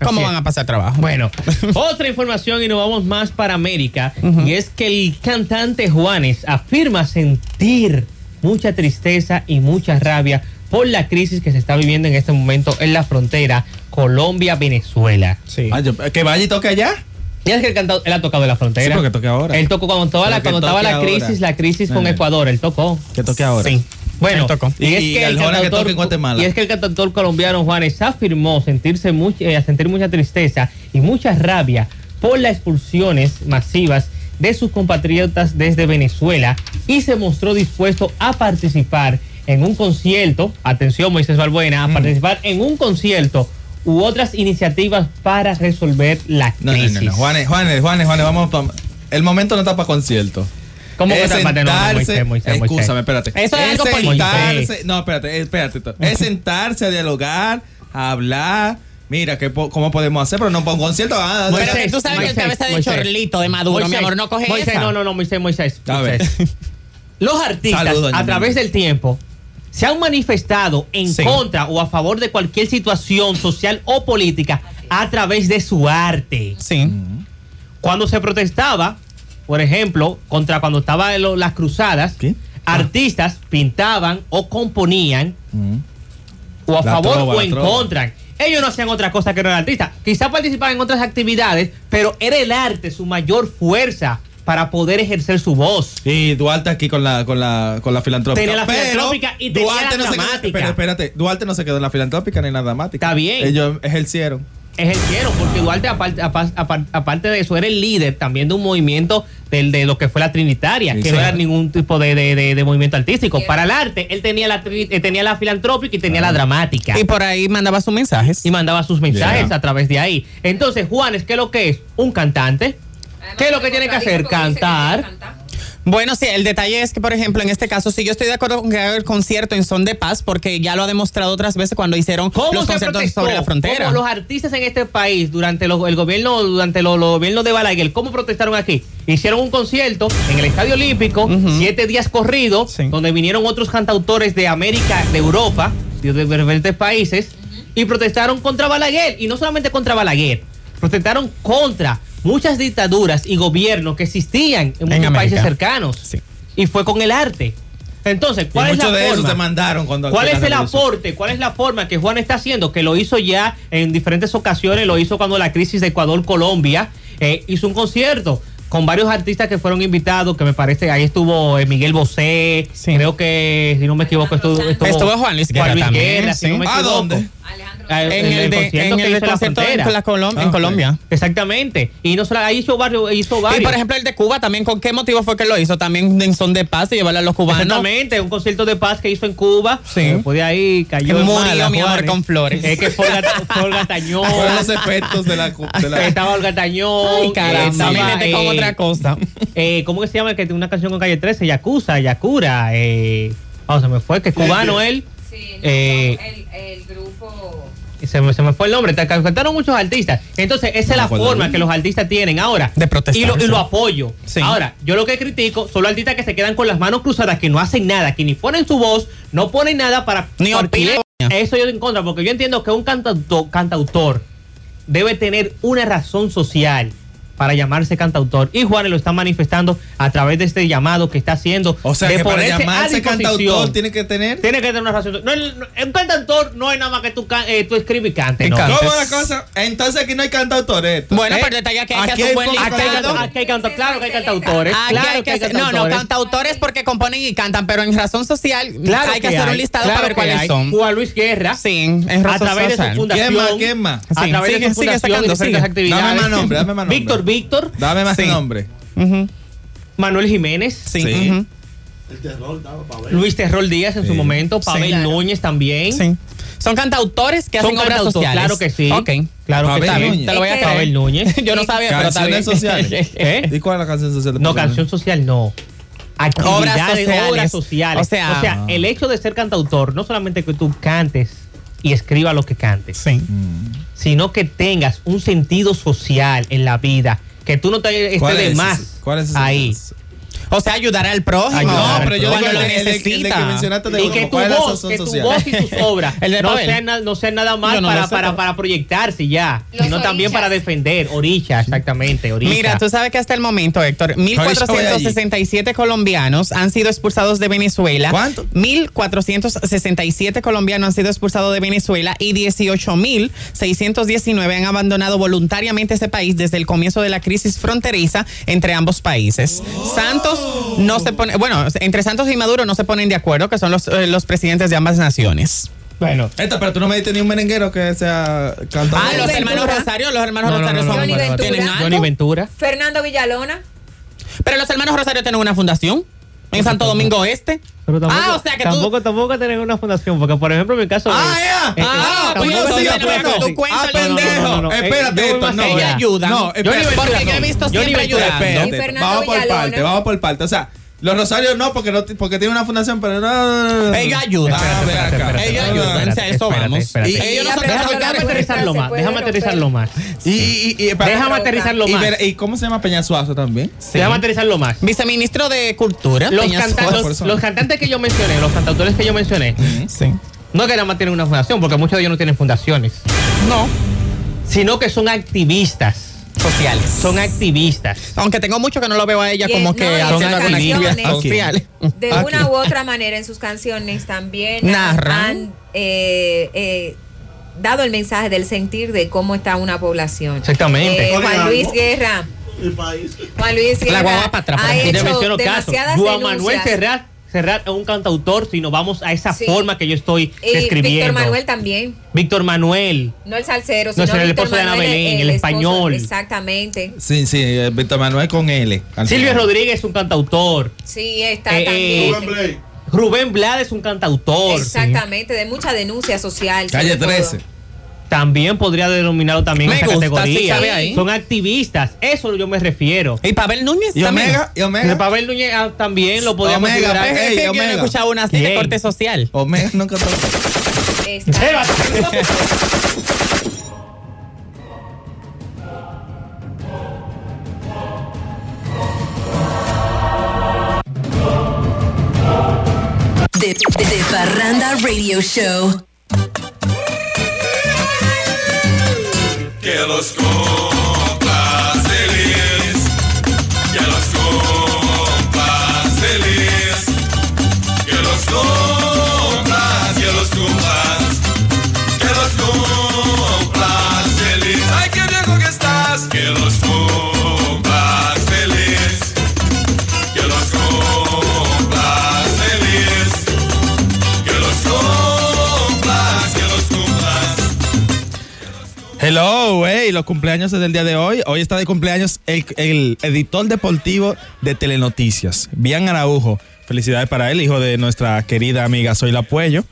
¿Cómo van a pasar trabajo? Bueno, otra información y nos vamos más para América y es que el cantante Juanes afirma sentir mucha tristeza y mucha rabia por la crisis que se está viviendo en este momento en la frontera Colombia-Venezuela. Sí. Ah, yo- que vaya y toque allá. Y es que el cantante, él ha tocado en la frontera. Sí, porque toque ahora. Él tocó cuando estaba, la, Pero que cuando estaba la toque ahora. crisis, la crisis con Nene. Ecuador, él tocó. Que toque ahora. Sí. Bueno, y, es Y que el que cantautor, toque en Guatemala. y es que el cantautor colombiano Juanes afirmó sentirse much- eh, a sentir mucha tristeza y mucha rabia por las expulsiones masivas de sus compatriotas desde Venezuela y se mostró dispuesto a participar en un concierto, atención Moisés Balbuena, a Mm. participar en un concierto u otras iniciativas para resolver la No, no, crisis. no, no. Juanes, Juanes, Juanes, Juanes, vamos pa- El momento no está para concierto. ¿Cómo que es está para- no, no, sentarse, Moisés, Moisés, Moisés. Escúchame, espérate. Eso es algo político. sentarse, no, espérate, espérate. Es sentarse a dialogar, a hablar. Mira, que po- ¿cómo podemos hacer? Pero no para un concierto. Ah, Pero Moisés, que tú sabes que el cabeza de Moisés. chorlito de Maduro, mi amor, no coge Moisés, esa. no, no, no, Moisés, Moisés. A ver. Los artistas, Salud, a través del tiempo, se han manifestado en Sí. contra o a favor de cualquier situación social o política a través de su arte. Sí. Cuando se protestaba, por ejemplo, contra cuando estaban lo- las cruzadas, ¿Qué? artistas pintaban o componían Mm. o a La favor trova, o en trova. contra. Ellos no hacían otra cosa que no eran artistas. Quizá participaban en otras actividades, pero era el arte su mayor fuerza para poder ejercer su voz. Y Duarte aquí con la, con la, con la filantrópica. Tenía la Pero filantrópica y tenía la no se quedó- dramática. pero espérate, Duarte no se quedó en la filantrópica ni en la dramática. Está bien. Ellos ejercieron. Ejercieron, porque Duarte, aparte, apa- apa- aparte de eso, era el líder también de un movimiento del, de lo que fue la Trinitaria, Sí, que sí. no era ningún tipo de, de- de- de movimiento artístico. Para el arte, él tenía la, eh, tenía la filantrópica y tenía la dramática. Y por ahí mandaba sus mensajes. y mandaba sus mensajes Yeah. a través de ahí. Entonces, Juanes, ¿qué es lo que es? Un cantante. ¿Qué es lo que tiene que hacer? Cantar. Bueno, sí, el detalle es que, por ejemplo, en este caso, sí, yo estoy de acuerdo con que haga el concierto en son de paz, porque ya lo ha demostrado otras veces cuando hicieron ¿Cómo los conciertos sobre la frontera. ¿Cómo los artistas en este país durante los- el gobierno durante los, los gobiernos de Balaguer, cómo protestaron aquí? Hicieron un concierto en el Estadio Olímpico, siete días corridos, donde vinieron otros cantautores de América, de Europa, de diferentes países, y protestaron contra Balaguer. Y no solamente contra Balaguer, protestaron contra muchas dictaduras y gobiernos que existían en muchos América. países cercanos. Y fue con el arte. Entonces, Y ¿cuál es la de forma? se mandaron cuando ¿Cuál es el aporte? ¿Cuál es la forma que Juan está haciendo? Que lo hizo ya en diferentes ocasiones, lo hizo cuando la crisis de Ecuador-Colombia eh, hizo un concierto con varios artistas que fueron invitados, que me parece, ahí estuvo eh, Miguel Bosé, creo que, si no me equivoco, estuvo, Estuvo Juan Luis Guerra también, Guerra, si no me ¿A equivoco. dónde? Ah, En el de- concierto en que el de hizo la concierto en la Colom- en Ah. Colombia. Exactamente. Y no solo ahí hizo varios, hizo varios. Y por ejemplo, el de Cuba también, ¿con qué motivo fue que lo hizo? También en son de paz y llevarle a los cubanos. Exactamente, un concierto de paz que hizo en Cuba. Sí. Después de ahí cayó en Murió mala, mi amor con flores. Es que fue Olga, fue Olga Tañón. Fueron los efectos de la. cu- de la- Estaba Olga Tañón. Ay, caramba, metí con otra cosa. eh, ¿Cómo que se llama? el Que tiene una canción con Calle 13, Yakuza, Yakura. Eh, vamos, se me fue, que es cubano él. Eh, el, grupo. Se me, se me fue el nombre, te cantaron muchos artistas. Entonces, esa No es la forma que los artistas tienen ahora. De protestar, Y lo, y lo apoyo. Sí. Ahora, yo lo que critico son los artistas que se quedan con las manos cruzadas, que no hacen nada, que ni ponen su voz, no ponen nada para. Ni. Eso yo en contra, porque yo entiendo que un cantautor, cantautor debe tener una razón social para llamarse cantautor. Y Juan lo está manifestando a través de este llamado que está haciendo. O sea, de que para a llamarse cantautor tiene que tener. Tiene que tener una razón. No, no, un cantautor no es nada más que tú, eh, tú escribes y cantes. No. ¿Cómo la cosa? Entonces aquí no hay cantautores. Bueno, pero el detalle aquí hay que hacer un buen Aquí hay, listado. canta- aquí hay canta- claro que hay cantautores. Aquí claro hay que hacer- no, no, cantautores. cantautores porque componen y cantan, pero en razón social Claro hay que, hacer hay, un listado claro para ver que cuáles hay. son. Juan Luis Guerra. Sí, en a razón través de social. su fundación. ¿Quién más? ¿Quién más? A través sigue- de su sigue fundación sacando, y diferentes sigue. actividades. Dame más nombre, dame más nombre. Víctor Víctor. Dame más Sí. nombre. Manuel Jiménez. Sí. Luis Terrol Díaz en su momento. Pavel Claro. Núñez también. Sí. Son cantautores que Son hacen obras sociales. claro que sí. Ok. Claro que Pavel está bien. Núñez. Te lo voy a que-. Pavel Núñez. Yo no sabía, pero está bien. Sociales. ¿Eh? ¿Y cuál es la canción social? No, canción social no. Actividades, Obras sociales. obras sociales. O sea- el hecho de ser cantautor, no solamente que tú cantes y escribas lo que cantes, Sí. Sino que tengas un sentido social en la vida, que tú no te estés ¿Cuál de más? ¿Cuál es ahí. O sea, ayudar al prójimo. Ayudar No, al pero yo digo lo necesita. mencionaste de Y que tu ¿cuál es la voz, que tu voz y tus obras El de no, sean, na- no sean nada más para, para, proyectarse ya, Los sino también para defender. Orilla, exactamente. Mira, tú sabes que hasta el momento, Héctor, voy 1.467 colombianos han sido expulsados de Venezuela. ¿Cuánto? 1.467 colombianos han sido expulsados de Venezuela y 18.619 han abandonado voluntariamente ese país desde el comienzo de la crisis fronteriza entre ambos países. Santos no se pone, bueno, entre Santos y Maduro no se ponen de acuerdo, que son los, eh, los presidentes de ambas naciones. bueno, Esta, pero tú no me diste ni un merenguero que sea cantante. Ah, los Ventura. hermanos Rosario, los hermanos No, no, Rosario no, no, son Ventura. Johnny Ventura. Fernando Villalona. Pero los hermanos Rosario tienen una fundación en Santo Domingo Este. Pero tampoco, Ah, o sea que tú- tampoco, tampoco tener una fundación, porque por ejemplo en mi caso. Ah, eh, ya. eh, Ah, pues tampoco no, hacer. tú cuéntale. Ah, pendejo. No, no, no. Espérate, yo esto, no. Ella ayuda. No, espérate. Porque yo he visto siempre ayudando. Espérate, vamos por parte, vamos por parte. O sea, los Rosarios no, porque no porque tiene una fundación, pero no. Ve acá. espérate, espérate, O sea, eso vamos. Y ellos no Déjame- aterrizarlo Se más, déjame aterrizarlo más. Y, y, y, Déjame aterrizarlo más. ¿Y cómo se llama Peñasuazo también? Déjame aterrizarlo más. Viceministro de Cultura. Los, Peña canta- los, los cantantes que yo mencioné, los cantautores que yo mencioné, Sí. no que nada más tienen una fundación, porque muchos de ellos no tienen fundaciones, No. sino que son activistas. Sociales. Son activistas. Aunque tengo mucho que no lo veo a ella Y- como no, que en haciendo actividad social. De Aquí. una u otra manera en sus canciones también Narran. han eh, eh, dado el mensaje del sentir de cómo está una población. Exactamente. Eh, Juan Luis Guerra. Juan Luis Guerra La guagua para atrás, ha hecho demasiadas Juan Manuel denuncias. Serrat es un cantautor, si nos vamos a esa Sí. forma que yo estoy Y describiendo. Víctor Manuel también. Víctor Manuel. No el salsero, No, sino era el esposo de Ana Belén, el esposo- español. Exactamente. Sí, sí, eh, Víctor Manuel con L. Silvio. Rodríguez es un cantautor. Sí, está Eh, eh, también. Rubén Blades es un cantautor. Exactamente, de mucha denuncia social. Calle sobre todo. 13. También podría denominarlo también Me esa gusta, sí, categoría. sabe ahí. Son activistas, eso yo me refiero. Y Pavel Núñez Y también. Omega, y Omega. Pavel Núñez ah, también lo podríamos Omega, considerar. pe- Es que yo no he Omega. escuchado una así de ¿Quién? corte social. Omega nunca De, de, de Parranda Radio Show. Que los Hello, hey, los cumpleaños es del día de hoy. Hoy está de cumpleaños el, el editor deportivo de Telenoticias, Bian Araujo. Felicidades para él, hijo de nuestra querida amiga Zoila Puello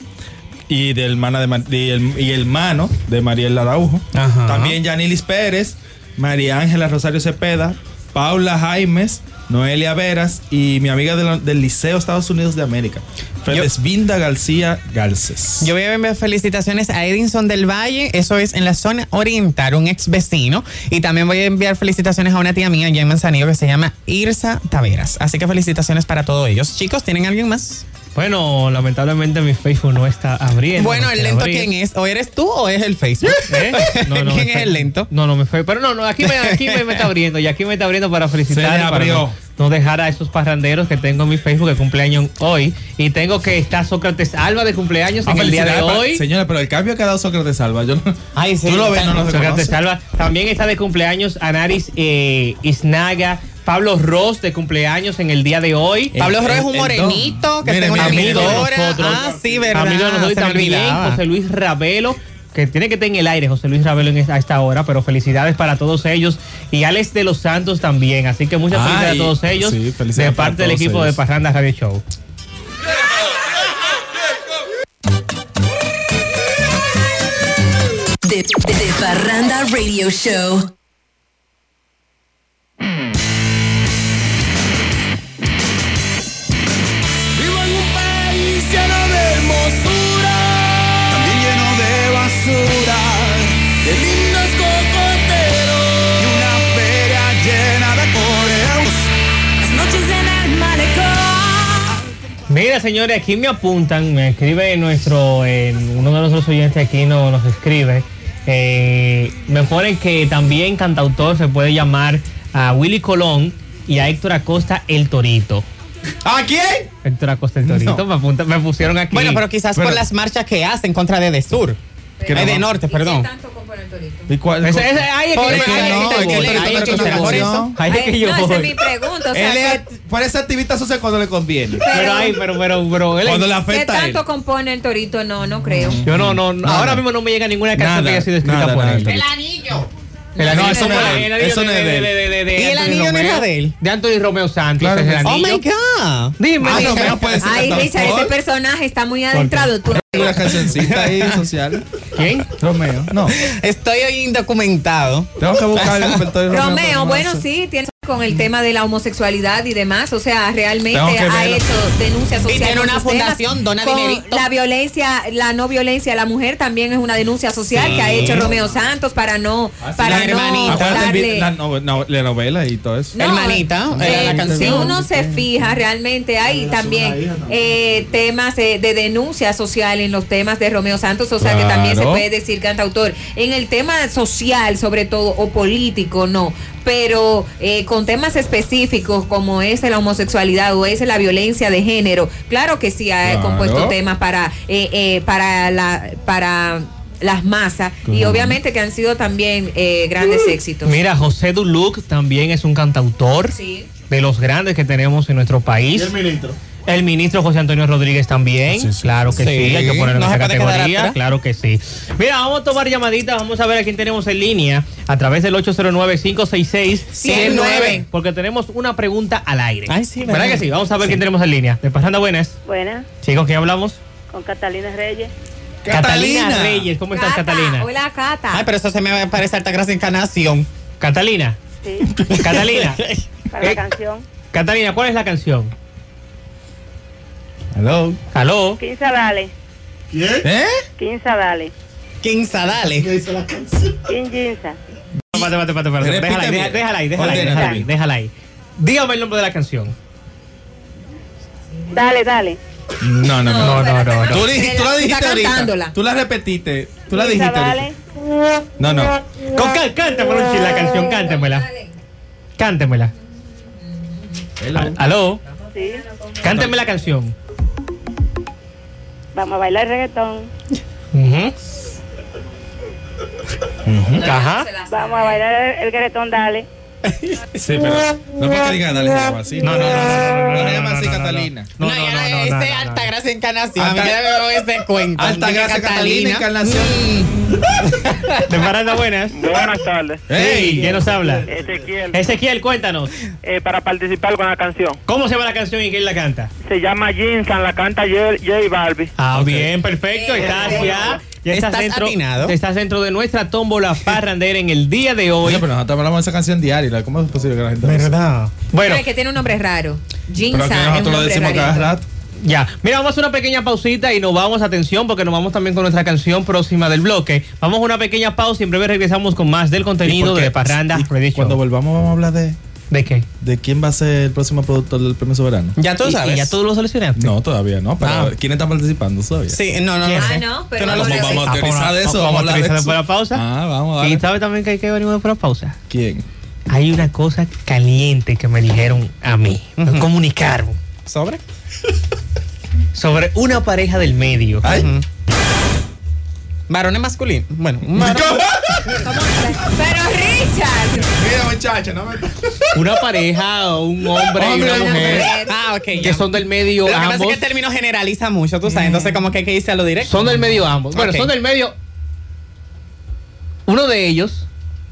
y del hermana de, y el, y de Mariel Araujo. Ajá. También Yanilis Pérez, María Ángela Rosario Cepeda, Paula Jaimes, Noelia Veras y mi amiga de la- del Liceo Estados Unidos de América, Fredesvinda García Garces. Yo voy a enviar felicitaciones a Edinson del Valle, eso es en la zona oriental, un ex vecino. Y también voy a enviar felicitaciones a una tía mía allá en Manzanillo que se llama Irsa Taveras. Así que felicitaciones para todos ellos. Chicos, ¿tienen alguien más? Bueno, lamentablemente mi Facebook no está abriendo. bueno, no ¿el lento abrir. quién es? ¿O eres tú o es el Facebook? ¿Eh? No, no, ¿Quién me es el lento? No, no me fue. Pero no, no, aquí me, aquí me, me está abriendo. Y aquí me está abriendo para felicitar. Se para no, dejar a esos parranderos que tengo en mi Facebook de cumpleaños hoy. Y tengo que está Sócrates Alba de cumpleaños Ah, en el día de hoy. Señores, pero el cambio que ha dado Sócrates Salva, yo no. Ay, sí, Tú lo ves, no lo Sócrates. Alba. También está de cumpleaños Anaris eh, Isnaga. Pablo Ross de cumpleaños en el día de hoy. Pablo Ross es un morenito que Mire, tengo amigo de nosotros. Ah, sí, verdad. Amigo de nosotros y también. José Luis Ravelo, que tiene que estar en el aire, José Luis Ravelo en es- a esta hora, pero felicidades para todos ellos. Y Alex de los Santos también. Así que muchas Ay, felicidades a todos ellos sí, de parte del equipo de. Parranda Radio Show. De, de, de Parranda Radio Show. Hermosura, también lleno de basura, de lindos cocoteros y una feria llena de coreos. Las noches en el malecón. Mira, señores, aquí me apuntan, me escribe nuestro, eh, uno de nuestros oyentes aquí no, nos escribe. eh, me ponen que también cantautor se puede llamar a Willy Colón y a Héctor Acosta el Torito. ¿A quién? Héctor Acosta el Torito, me, apunta- me pusieron aquí. Bueno, pero quizás Pero- por las marchas que hacen contra de, de sur. Que Eh, no de norte, perdón. tanto compone el torito? ¿Y cuál? Ese- ese- ahí es que Por- yo- es que no, que yo que el es que no yo voy. eso. Es que yo no, esa es mi pregunta. O sea, Él ¿qué, es, parece activista social cuando le conviene. Pero ahí, pero, pero, pero, él- Cuando le qué afecta él. tanto compone el torito? No, no creo. yo no, no, no, ahora mismo no me llega ninguna canción que haya sido escrita nada, por nada, él. nada. El No, anillo eso no es de- de él, el anillo eso no de- es de él. ¿Y el Anthony anillo no era Romeo, de él? De Anthony Romeo Santos. Claro ese es el sí. Oh anillo. my God. Dime. Ah, dime. Romeo puede ser Ay. Richard, ese personaje está muy adentrado. Tú una cancioncita ahí social. ¿Quién? Romeo. No. Estoy hoy indocumentado. Tengo que buscar el Romeo, no bueno, sí, tiene con el tema de la homosexualidad y demás, o sea, realmente ha verlo. hecho denuncias Y sociales. tiene con una fundación, dona Con dinerito. La violencia, la no violencia a la mujer también es una denuncia social que ha hecho Romeo Santos para no, para La no hermanita. Acuérdate, darle. la, no- no- la novela y todo eso. No, Hermanita, eh, la si canción. uno se fija, realmente hay también eh, temas eh, de denuncia social en los temas de Romeo Santos, o sea que también se puede decir cantautor. En el tema social, sobre todo, o político, no. Pero eh, con temas específicos como es la homosexualidad o es la violencia de género, claro que sí ha Claro. compuesto temas para, eh, eh, para la, para las masas y obviamente que han sido también eh, grandes éxitos. Mira, José Duluc también es un cantautor Sí. de los grandes que tenemos en nuestro país. el ministro? El ministro José Antonio Rodríguez también. Claro que sí, Sí, hay que ponerlo no en esa categoría. Claro que sí. Mira, vamos a tomar llamaditas, vamos a ver a quién tenemos en línea a través del 809-566-109, porque tenemos una pregunta al aire. Ay, sí, ¿verdad? ¿verdad? que sí? Vamos a ver quién tenemos en línea. De Pasando Buenas. Buena, Sí, ¿con quién hablamos? con Catalina Reyes. Catalina Catalina. Reyes, ¿cómo estás, Catalina? Hola, Cata. Ay, pero eso se me parece alta gracia encarnación. Catalina. Sí, Catalina. para la Eh, canción. Catalina, ¿cuál es la canción? Hello. Aló. Quinza, dale. ¿Eh? Quinza, dale. Quinza, dale. Quinza. Pate, pate, pate, pate. Repite Déjala ahí, déjala ahí, déjala ahí, déjala ahí, déjala ahí. Dígame el nombre de la canción. Dale, dale. No, no, no. No, no, no. Tú, di- tú la dijiste Está ahorita. cantándola. Tú la repetiste. Tú la Quinza, dijiste ahorita. No, no. Con, cá- cántamela un chin, la canción, cántemela. Cántemela. Al- Aló. Sí. Cánteme la canción. Vamos a bailar reggaetón. Ajá. Vamos a bailar el, reggaetón, dale. Sí, pero no porque diga dale llama así. No, no, no, no, no, no, No no, le llama así Catalina. No, No, no, ya no, no, no, ese no, es no, alta no. gracia encarnación. Alta- A mí me veo ese cuento. Alta de que gracia Catalina, encarnación. De Paranda Buenas. Buenas tardes. Hey, ¿quién nos habla? Ezequiel, Ezequiel, cuéntanos. eh, para participar con la canción. ¿Cómo se llama la canción y quién la canta? Se llama Jinsan, la canta J, J Balbi. Ah, bien, perfecto. Estás ya. Ya estás, Estás dentro, atinado. estás dentro de nuestra tómbola parrandera en el día de hoy. Oye, pero nosotros hablamos de esa canción diaria. ¿Cómo es posible que la gente ¿Verdad? Bueno, es que tiene un nombre raro. Jinsan que es un nosotros lo decimos cada rato. Ya. Mira, vamos a una pequeña pausita y nos vamos, atención, porque nos vamos también con nuestra canción próxima del bloque. Vamos a una pequeña pausa y en breve regresamos con más del ¿Y contenido de Parranda Y. Cuando volvamos vamos a hablar de, ¿De qué? de quién va a ser el próximo productor del premio soberano. Ya tú ¿Y- sabes. ¿Y ya todos lo seleccionaste? No, todavía no. Pero Ah. ¿quién está participando todavía? Sí, no, no, no. Ah, no, pero no no sabes. Vamos a Ah, pues teorizar de eso. Vamos a teorizar después de la pausa. Ah, vamos a ¿Y darle. sabe también que hay que venir después de la pausa? ¿Quién? Hay una cosa caliente que me dijeron a mí. Me Ujú. comunicaron ¿Sobre? Sobre una pareja del medio. Ay. Varones masculinos. Bueno, un varón- Pero Richard. Mira, muchacha, no me. Una pareja, un hombre y una mujer Ah, ok. que ya. son del medio Lo que pasa es ambos. que el término generaliza mucho, tú sabes. Entonces, como que hay que irse a lo directo. Son del medio ambos. Bueno, son del medio. Uno de ellos,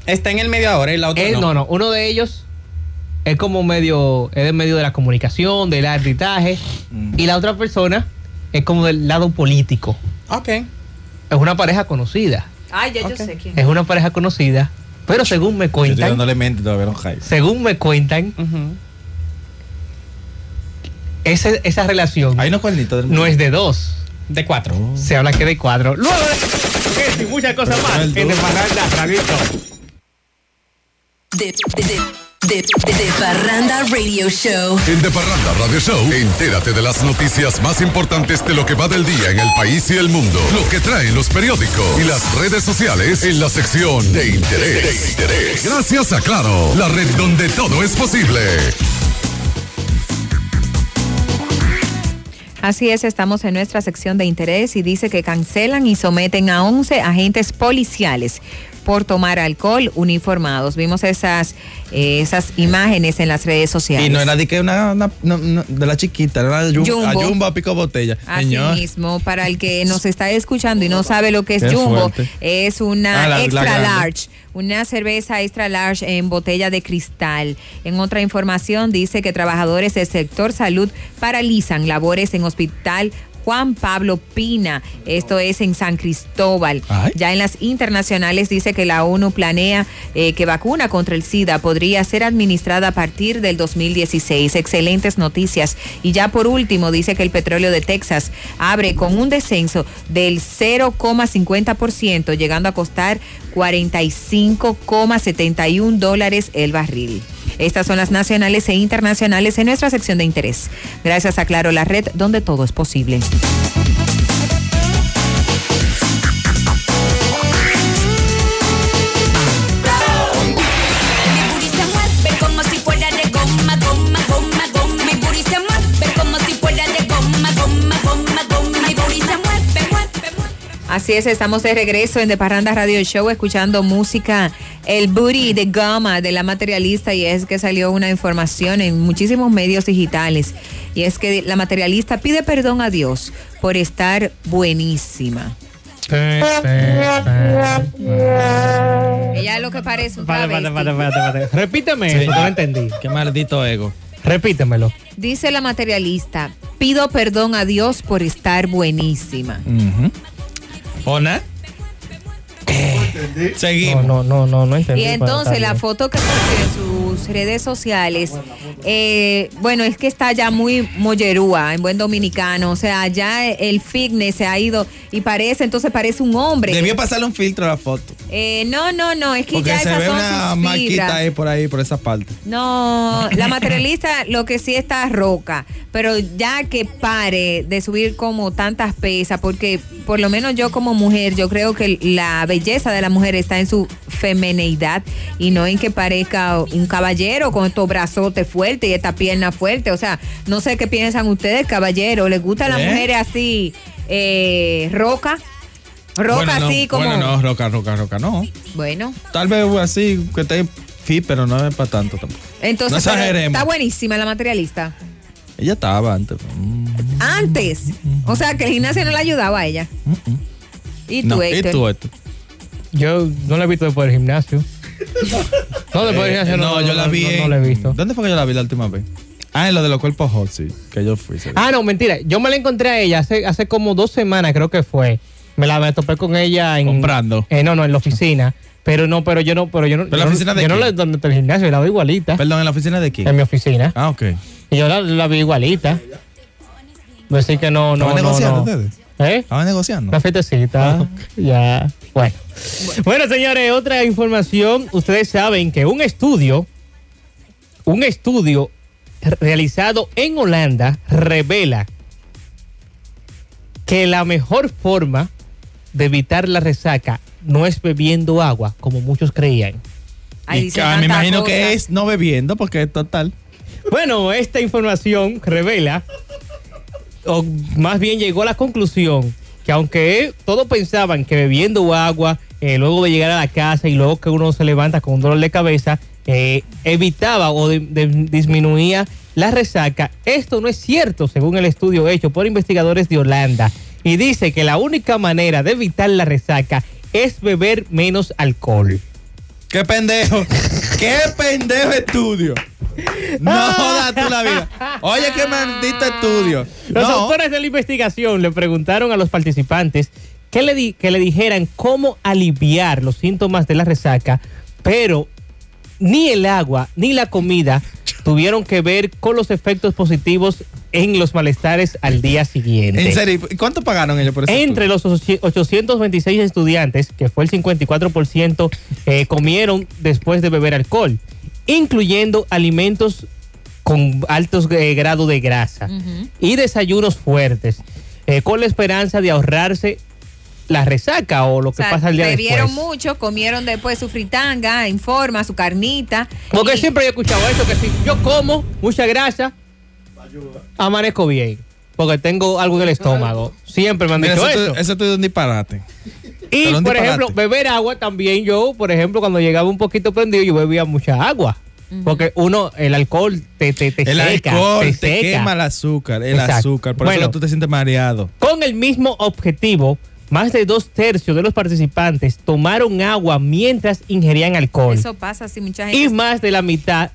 Está en el medio ahora y la otra él, no. no, no, uno de ellos es como medio, es del medio de la comunicación, del arbitraje, y la otra persona es como del lado político. Ok. Es una pareja conocida. Ay, ya yo sé quién. Es una pareja conocida, pero según me Yo estoy cuentan, dándole mente todavía hype. según me cuentan, ese- esa relación Hay unos cuernitos del no es de dos. De cuatro. Se habla que de cuatro. Luego de y muchas cosas más el en De. Parranda Show. De, de, de, de, de Parranda Radio Show. En De Parranda Radio Show, entérate de las noticias más importantes de lo que va del día en el país y el mundo. Lo que traen los periódicos y las redes sociales en la sección de interés. De interés. Gracias a Claro, la red donde todo es posible. Así es, estamos en nuestra sección de interés y dice que cancelan y someten a 11 agentes policiales por tomar alcohol uniformados. Vimos esas, eh, esas imágenes en las redes sociales. Y no era de que una, de la chiquita, era de Jumbo, Jumbo. a Jumbo a pico botella. Así Señor. mismo, para el que nos está escuchando y no sabe lo que es Qué Jumbo, fuerte. es una Ah, la- extra large, una cerveza extra large en botella de cristal. En otra información dice que trabajadores del sector salud paralizan labores en hospital Juan Pablo Pina, esto es en San Cristóbal. Ay. Ya en las internacionales dice que la ONU planea eh, que vacuna contra el SIDA podría ser administrada a partir del 2016. Excelentes noticias. Y ya por último dice que el petróleo de Texas abre con un descenso del 0,50%, llegando a costar 45,71 dólares el barril. Estas son las nacionales e internacionales en nuestra sección de interés. Gracias a Claro, la red donde todo es posible. Así es, estamos de regreso en De Parranda Radio Show escuchando música El Booty de Gama de la materialista y es que salió una información en muchísimos medios digitales y es que la materialista pide perdón a Dios por estar buenísima. Ella lo que parece un travesti. pate, pate, pate. Repíteme Sí. eso, no lo entendí. Qué maldito ego. Repítemelo. Dice la materialista, pido perdón a Dios por estar buenísima. 哦，那。¿Ona? Seguimos. No, no, no, no entendí. Y entonces la foto que puso en sus redes sociales, eh, bueno, es que está ya muy mollerúa en buen dominicano, o sea, ya el fitness se ha ido y parece, entonces parece un hombre. Debió pasarle un filtro a la foto. Eh, no, no, no, es que Porque ya se esas ve son una sus marquita fibras. ahí por ahí, por esa parte. No, la materialista lo que sí está roca, pero ya que pare de subir como tantas pesas, porque por lo menos yo como mujer, yo creo que la belleza de la mujer está en su femineidad y no en que parezca un caballero con estos brazotes fuertes y esta pierna fuerte. O sea, no sé qué piensan ustedes, caballero. ¿Les gustan las ¿Eh? mujeres así, eh, roca? Roca Bueno, no, así como... Bueno, no, roca, roca, roca, no. Bueno, Tal vez así, que esté fit, pero no es para tanto tampoco. entonces No exageremos. está buenísima la materialista. Ella estaba antes. Antes. O sea, que el gimnasio no le ayudaba a ella. ¿Y tú, No, Héctor? ¿Y tú, Héctor? Yo no la he visto después del gimnasio. No, después del Eh, gimnasio no, yo la vi. No, no la he visto. ¿Dónde fue que yo la vi la última vez? Ah, en lo de los cuerpos hot, sí. Que yo fui. Ah, no, mentira. Yo me la encontré a ella hace, hace como dos semanas, creo que fue. Me la me topé con ella en. Comprando. Eh, no, no, en la oficina. Pero no, pero yo no, pero yo no. ¿Pero la yo no- oficina de Yo no la donde está el gimnasio, la veo igualita. Perdón, ¿en la oficina de quién? En mi oficina. Ah, ok. Y yo la, la vi igualita. Decir que no, no, ¿Estaban no. negociando no. ustedes? ¿Eh? ¿Estaban negociando? Una fiestecita. Ya. Bueno. Bueno, señores, otra información. Ustedes saben que un estudio, un estudio realizado en Holanda revela que la mejor forma de evitar la resaca no es bebiendo agua, como muchos creían. Ay, Y dice que, ah, me imagino que es no bebiendo, porque es total. Bueno, esta información revela, o más bien llegó a la conclusión, que aunque todos pensaban que bebiendo agua, eh, luego de llegar a la casa y luego que uno se levanta con un dolor de cabeza, eh, evitaba o disminuía la resaca, esto no es cierto, según el estudio hecho por investigadores de Holanda. Y dice que la única manera de evitar la resaca es beber menos alcohol. ¡Qué pendejo! ¡Qué pendejo estudio! No jodas tú la vida. Oye, qué maldito estudio. Los No. autores de la investigación le preguntaron a los participantes que le, di- que le dijeran cómo aliviar los síntomas de la resaca, pero ni el agua ni la comida tuvieron que ver con los efectos positivos en los malestares al día siguiente. En serio, ¿y ¿cuánto pagaron ellos por eso? Entre los ocho- 826 estudiantes, que fue el 54%, eh, comieron después de beber alcohol, incluyendo alimentos con altos eh, grados de grasa y desayunos fuertes, eh, con la esperanza de ahorrarse la resaca o lo O que sea, pasa el día bebieron después. mucho, comieron después su fritanga en forma, su carnita. Porque y- siempre he escuchado eso, que si yo como mucha grasa, amanezco bien. Porque tengo algo en el estómago. Siempre me han dicho eso, eso. es un disparate. Y, un por disparate. ejemplo, beber agua también yo, por ejemplo, cuando llegaba un poquito prendido, yo bebía mucha agua. Porque uno, el alcohol te, te, te El seca. alcohol te, te, seca. quema el azúcar, el Exacto. azúcar. Por Bueno. eso tú te sientes mareado. Con el mismo objetivo, más de dos tercios de los participantes tomaron agua mientras ingerían alcohol. Eso pasa si mucha gente. Y más de la mitad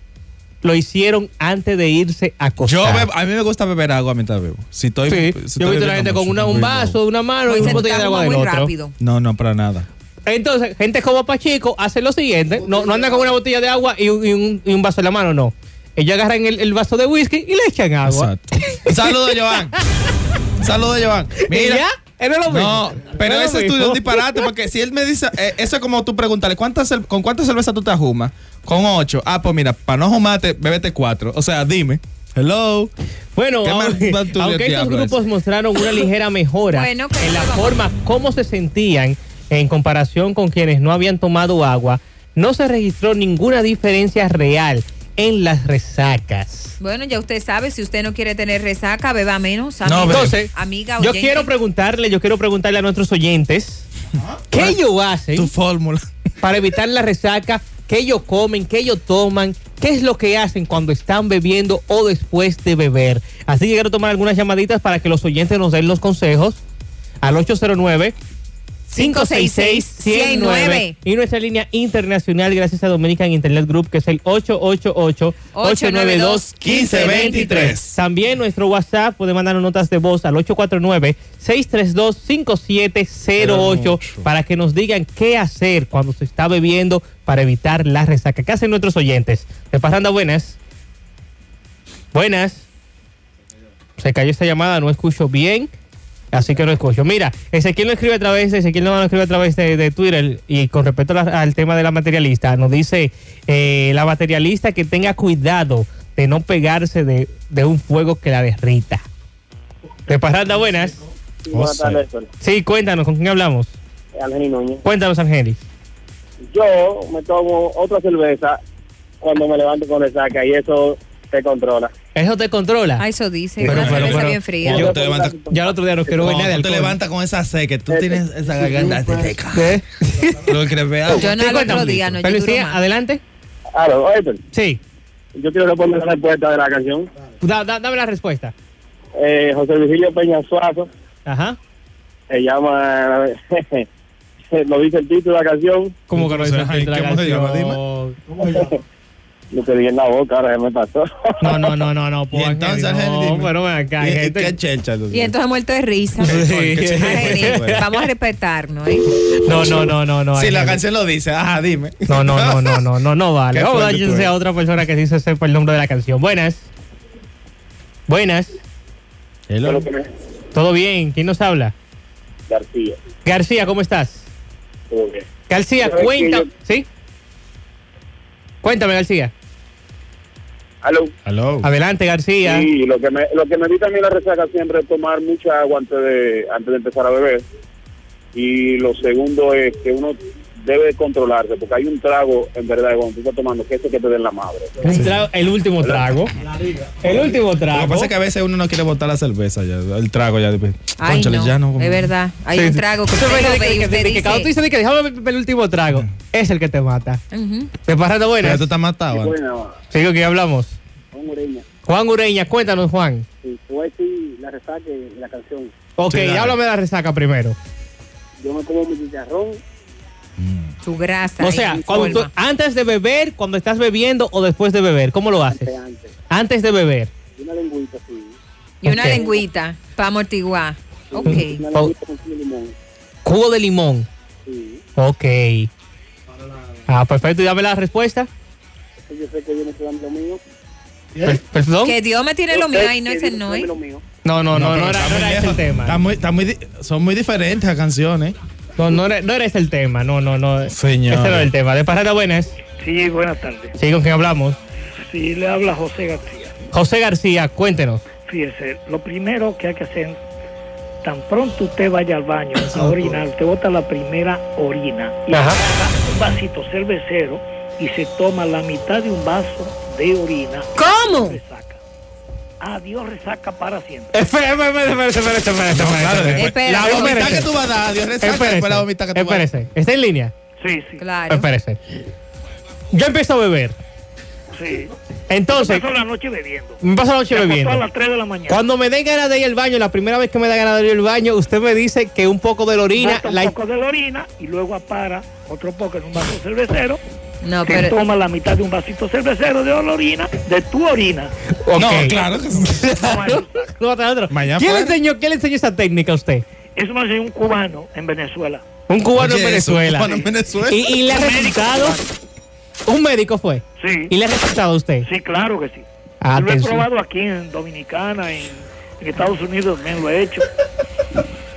lo hicieron antes de irse a acostar. Yo bebo- a mí me gusta beber agua mientras bebo. Si estoy, Sí, si yo he visto a la gente con una- un vaso de una mano y Pues una se botella de agua del muy otro. rápido. No, no, para nada. Entonces, gente como Pachico hace lo siguiente, no, no anda con una botella de agua y un, y un- y un vaso en la mano, no. Ellos agarran el, el vaso de whisky y le echan agua. Exacto. Un saludo, Joan. Un saludo, Joan. Mira. ¿Y ya? ¿Eso es lo No, mismo? pero ¿No es ese estudio es un disparate porque si él me dice, eh, eso es como tú preguntarle, ¿cuántas, cer- ¿con cuántas cervezas tú te ajumas? Con ocho. Ah, pues mira, para no ajumarte, bébete cuatro. O sea, dime. Hello. Bueno, ¿Qué más aunque, estos grupos mostraron una ligera mejora Bueno, en la forma como se sentían en comparación con quienes no habían tomado agua, no se registró ninguna diferencia real en las resacas. Bueno, ya usted sabe, si usted no quiere tener resaca, beba menos. No, amiga, entonces, amiga Yo quiero preguntarle, yo quiero preguntarle a nuestros oyentes, ¿qué ellos hacen Tu fórmula. para evitar la resaca? ¿Qué ellos comen? ¿Qué ellos toman? ¿Qué es lo que hacen cuando están bebiendo o después de beber? Así que quiero tomar algunas llamaditas para que los oyentes nos den los consejos al 809 566-109. Y nuestra línea internacional, gracias a Dominican Internet Group, que es el 888-892-1523. También nuestro WhatsApp, puede mandarnos notas de voz al 849-632-5708 para que nos digan qué hacer cuando se está bebiendo para evitar la resaca. ¿Qué hacen nuestros oyentes? De Parranda, buenas. Buenas. Se cayó esta llamada, no escucho bien. Así que no escucho. Mira, Ezequiel lo escribe a través Ezequiel no lo escribe a través de, de Twitter y con respecto la- al tema de la materialista, nos dice eh, la materialista que tenga cuidado de no pegarse de, de un fuego que la derrita. De Parranda, buenas. Buenas tardes, Héctor. Sí, cuéntanos, ¿con quién hablamos? Angeli. Cuéntanos, Angeli. Yo me tomo otra cerveza cuando me levanto con resaca y eso te controla. Eso te controla. Ah, eso dice. Pero, pero, pero, bien fría. Yo te levantas, Ya el otro día no quiero ver nada de tú te alcohol. levantas con esa sed que tú tienes esa garganta seca. ¿Qué? Lo que. Yo no cuéntame. otro día, no, yo más. adelante. Aló, Héctor, Sí, yo quiero responder la respuesta de la canción. Da- da- dame la respuesta. Eh, José Virgilio Peña Suazo Ajá. se llama, lo dice el título de la canción, ¿Cómo que no dice Ay, la ¿cómo se llama? lo que dije en la boca, ahora ya me pasó. No, no, no, no, no. Y pues, entonces, no, pero acá. hay ¿Y- y gente- ¿Qué? Y entonces muerto de risa. Sí. Vamos a respetarnos. ¿eh? No, no, no, no, no. Si la canción lo dice, ajá, dime. No, no, no, no, no, no, no vale. Vamos a dar fuerte tú chance a otra persona que se sepa el nombre de la canción. Buenas. Buenas. Hello. ¿Todo bien? ¿Quién nos habla? García. García, ¿cómo estás? todo bien. García, cuenta. yo- ¿Sí? Cuéntame, García. Aló. Hello. Adelante, García. Sí, lo que me, lo que me evita a mí la resaca siempre es tomar mucha agua antes de, antes de empezar a beber. Y lo segundo es que uno debe controlarse, porque hay un trago, en verdad, cuando tú estás tomando, que es el que te den la madre. El último trago. El último Lo trago. que pasa es que a veces uno no quiere botar la cerveza ya, el trago ya. después. Ay, Cónchale, no, ya no. es verdad. Hay Sí, un sí. trago que lo y tú dice... dices que déjame el último trago, es el que te mata. Ujú. De Parranda Pero Buenas. tú estás matado. Sigo que hablamos. un ureña. Juan Ureña, cuéntanos, Juan. Sí, te la resaca de la canción. Ok, Sí, háblame de la resaca primero. Yo me como mi chicharrón Su grasa. O sea, cuando tú- antes de beber, cuando estás bebiendo o después de beber, ¿cómo lo haces? de antes. Antes de beber. Y una lengüita así. Y una lengüita para amortiguar. Ok. Una lengüita con chile y limón. Jugo de limón. Sí. Ok. Ah, perfecto. Y dame la respuesta. Eso yo sé que dando lo mío. Per- ¿Perdón? Que Dios me tiene lo mío. Ay, no, Que ese Dios no es. mío. No, no, no, no, pero era, no era ese el tema. Está muy, está muy di- son muy diferentes las canciones. No, no era, no era ese el tema. No, no, no. Señor. Ese no era el tema. De Parranda Buenas. Sí, buenas tardes. Sí, ¿con quién hablamos? Sí, le habla José García. José García, cuéntenos. Fíjese, lo primero que hay que hacer, tan pronto usted vaya al baño a orinar, usted bota la primera orina y Ajá. agarra un vasito cervecero y se toma la mitad de un vaso de orina. ¿Cómo? Resaca. Adiós, resaca para siempre. Espérese, espérese, espérese, espérese, claro, espérese. Espera, La pero- vomitad espérese. que tú vas a dar, Dios resaca, Espérese, después la vomitad que tú vas a dar. espérese. ¿Está en línea? Sí, sí, Claro. Espérese. Yo empiezo a beber. sí. Entonces, Pasó la noche bebiendo. me paso la noche acostó bebiendo. a las 3 de la mañana. Cuando me den ganas de ir al baño, la primera vez que me da ganas de ir al baño, usted me dice que un poco de la orina. Un la- poco de la orina y luego apara otro poco en un vaso cervecero. No, pero... toma la mitad de un vasito cervecero de orina, de tu orina. Ok. No, claro ¿Quién, le enseñó, ¿Quién le enseñó esa técnica a usted? Eso me enseñó un cubano en Venezuela. Un cubano Oye, en eso, Venezuela. un cubano en Venezuela. ¿Y, y le ha Un médico resultado? Un médico fue. Sí, ¿Y le ha resultado a usted? sí, claro que sí. Yo lo he probado aquí en Dominicana, en, en Estados Unidos también lo he hecho.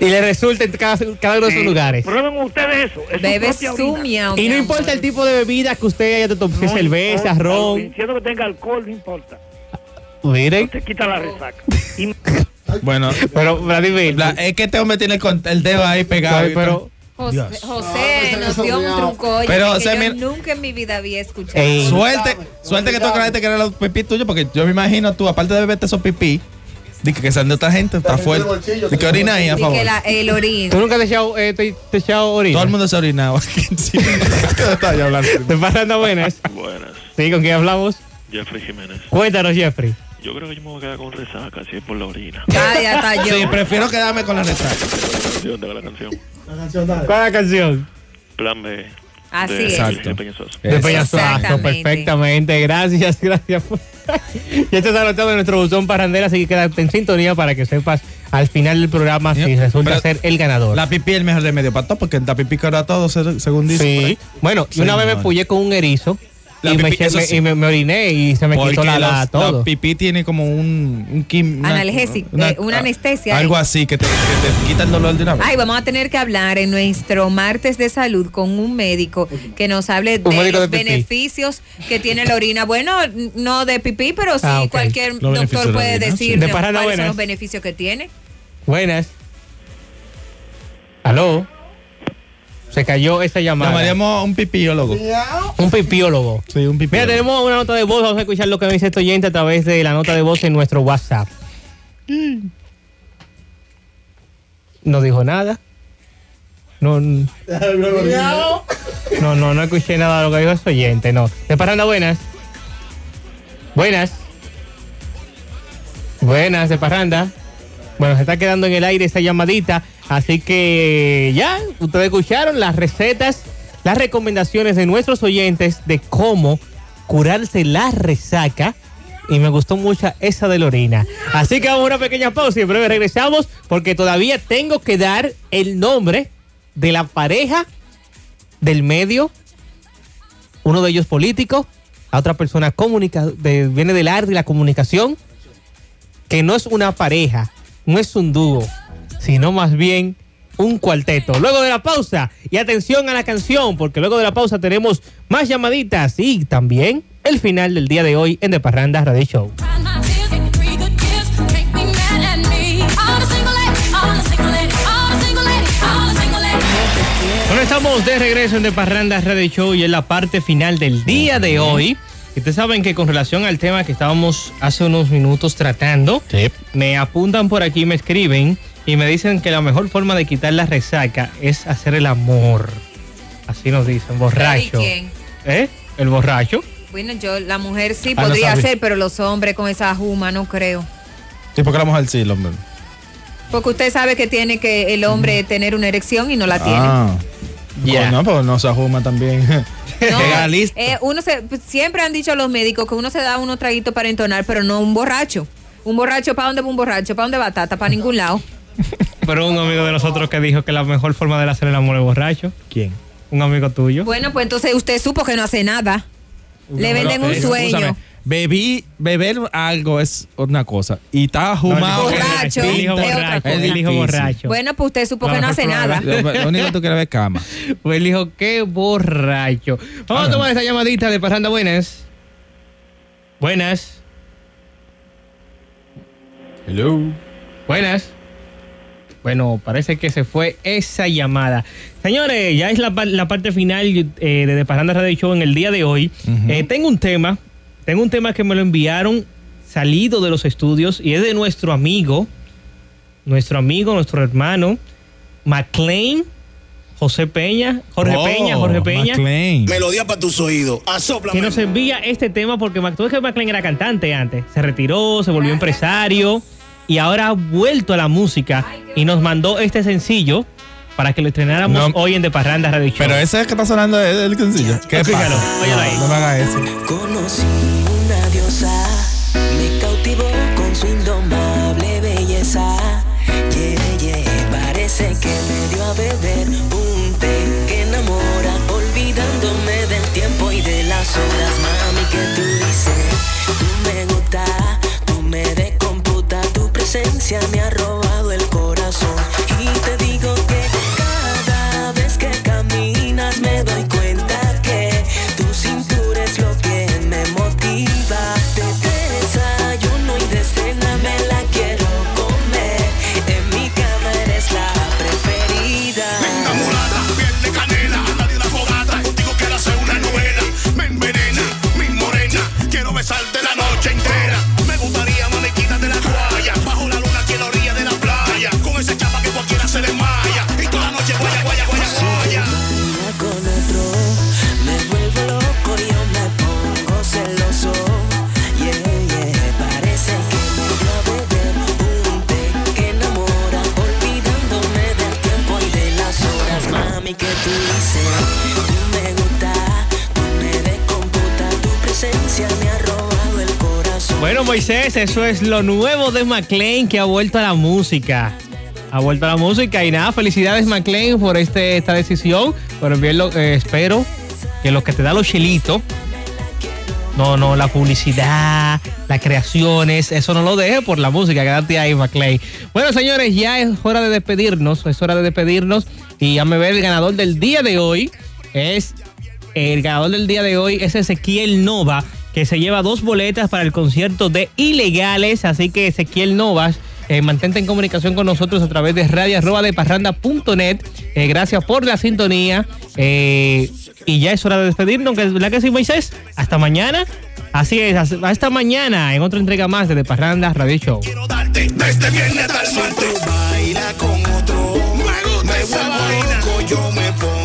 Y le resulta en cada, cada uno de esos Sí. lugares. Prueben ustedes eso. Es su Bebe propia su orina. miau, Y no importa el tipo de bebida que usted haya tomado, si No cerveza, importa, ron. Diciendo que tenga alcohol, no importa. Miren. Te quita la resaca. Y Bueno, Pero, Vladimir. la- es que este hombre tiene el, dedo ahí pegado. pero, José, nos dio un truco oye, Pero, que o sea, yo mira- nunca en mi vida había escuchado. Ey. Suerte, suerte que tú aclaraste que eran los pipí tuyos, porque yo me imagino tú, aparte de beberte esos pipí, de que, sean de otra gente, está fuerte. De que orina ahí, a favor. que la- el orín. ¿Tú nunca te has echado, eh, te, te has echado orina? Todo el mundo se ha orinado aquí encima. ¿Qué hablando? ¿Te pasando buenas? Buenas, Sí, ¿con quién hablamos? Jeffrey Jiménez. Cuéntanos, Jeffrey. Yo creo que yo me voy a quedar con resaca, si es por la orina. Ay, hasta yo. Sí, prefiero quedarme con la resaca. canción de la canción. ¿Cuál es la canción? Plan B. Así de es. Virginia Peñasoso. De Peña Suazo, Exactamente. perfectamente. Gracias, gracias. ya estás anotado en nuestro buzón parrandera, así que quédate en sintonía para que sepas al final del programa si resulta Pero ser el ganador. La pipí es el mejor remedio para todo, porque la pipí cura todo, se- según dice. Sí. Bueno, y una vez me pullé con un erizo La y, me, pipí, eso me- sí. y me- me oriné y se me Porque quitó la, la- todo. La pipí tiene como un, un quim- una- Analgésico, eh, una anestesia, Algo eh. así, que te, que te quita el dolor de una vez. Ay, vamos a tener que hablar en nuestro martes de salud con un médico que nos hable de los de beneficios que tiene la orina. Bueno, no de pipí, pero sí Ah, cualquier Los doctor de puede sí. De parada cuáles son los beneficios que tiene. Buenas. ¿Aló? Se cayó esa llamada. Llamaríamos un pipiólogo. Un pipiólogo. Sí, un Mira, pipiólogo. tenemos una nota de voz. Vamos a escuchar lo que me dice este oyente a través de la nota de voz en nuestro WhatsApp. No dijo nada. No, no, no, no escuché nada de lo que dijo este oyente. No. De parranda, buenas. Buenas. Buenas, de parranda. Bueno, se está quedando en el aire esa llamadita. Así que ya, ustedes escucharon las recetas, las recomendaciones de nuestros oyentes de cómo curarse la resaca. Y me gustó mucho esa de la orina. Así que vamos a una pequeña pausa y en breve regresamos porque todavía tengo que dar el nombre de la pareja del medio. Uno de ellos político, la otra persona comunica de- viene del arte y la comunicación que no es una pareja, no es un dúo, sino más bien un cuarteto. Luego de la pausa, y atención a la canción, porque luego de la pausa tenemos más llamaditas y también el final del día de hoy en De Parranda Radio Show. Bueno, estamos de regreso en De Parranda Radio Show y en la parte final del día de hoy. Y ustedes saben que con relación al tema que estábamos hace unos minutos tratando, me apuntan por aquí, me escriben y me dicen que la mejor forma de quitar la resaca es hacer el amor. Así nos dicen, borracho. ¿Y quién? ¿Eh? El borracho. Bueno, yo, la mujer sí Ah, podría ser, pero los hombres con esa juma no creo. Sí, porque la mujer sí, el hombre. Porque usted sabe que tiene que el hombre tener una erección y no la tiene. Ah. Ya. No, pues no se ajuma también. No, listo. eh, uno se, pues, siempre han dicho los médicos que uno se da unos traguitos para entonar, pero no un borracho. Un borracho, ¿para dónde va un borracho? ¿Para dónde va Tata? Para ningún lado. Pero un amigo de nosotros que dijo que la mejor forma de hacer el amor es borracho. ¿Quién? Un amigo tuyo. Bueno, pues entonces usted supo que no hace nada. Le venden un eh, sueño. escúchame, Bebí, beber algo es una cosa. Y está ajumado. Borracho, Él dijo borracho. Él dijo borracho. Bueno, pues usted supo que no hace nada. Lo, único que tú quieres ver es cama. Pues él dijo, qué borracho. Vamos a tomar esta llamadita de Pasando Buenas. Buenas. Hello. Buenas. Bueno, parece que se fue esa llamada. Señores, ya es la, par- la parte final eh, de De Parranda Radio Show en el día de hoy. Eh, tengo un tema, tengo un tema que me lo enviaron salido de los estudios y es de nuestro amigo, nuestro amigo, nuestro hermano, McLean, José Peña, Jorge Oh, Peña, Jorge Peña. McLean. Melodía para tus oídos. que nos envía este tema porque tú ves que McLean era cantante antes. Se retiró, se volvió empresario y ahora ha vuelto a la música y nos mandó este sencillo para que lo estrenáramos No. hoy en De Parranda Radio Show. Pero ese que está sonando es el sencillo. ¿Qué pasa? óyelo ahí. No, no me hagas eso. Conocí una diosa, me cautivó con su indomable belleza. Yeah, yeah, parece que me dio a beber un té que enamora, olvidándome del tiempo y de las horas, mami, que tú dices. Tú me gusta, tú me descomputas, tu presencia me ha Moisés, eso es lo nuevo de McLean que ha vuelto a la música. Ha vuelto a la música y nada, felicidades McLean por este, esta decisión. Pero bien, lo- eh, espero que lo que te da los chelitos, no, no, la publicidad, las creaciones, eso no lo deje por la música, quédate ahí McLean. Bueno, señores, ya es hora de despedirnos, es hora de despedirnos y ya me ver el ganador del día de hoy es el ganador del día de hoy es Ezequiel Nova, que se lleva dos boletas para el concierto de Ilegales. Así que Ezequiel Novas, eh, mantente en comunicación con nosotros a través de radio arroba de parranda.net. Eh, gracias por la sintonía. Eh, y ya es hora de despedirnos, que es verdad que sí, Moisés. Hasta mañana. Así es, hasta mañana en otra entrega más de, de Parranda Radio Show. Quiero darte desde este viernes hasta el. Baila con otro. Me gusta me esa vaina. Loco, yo me pongo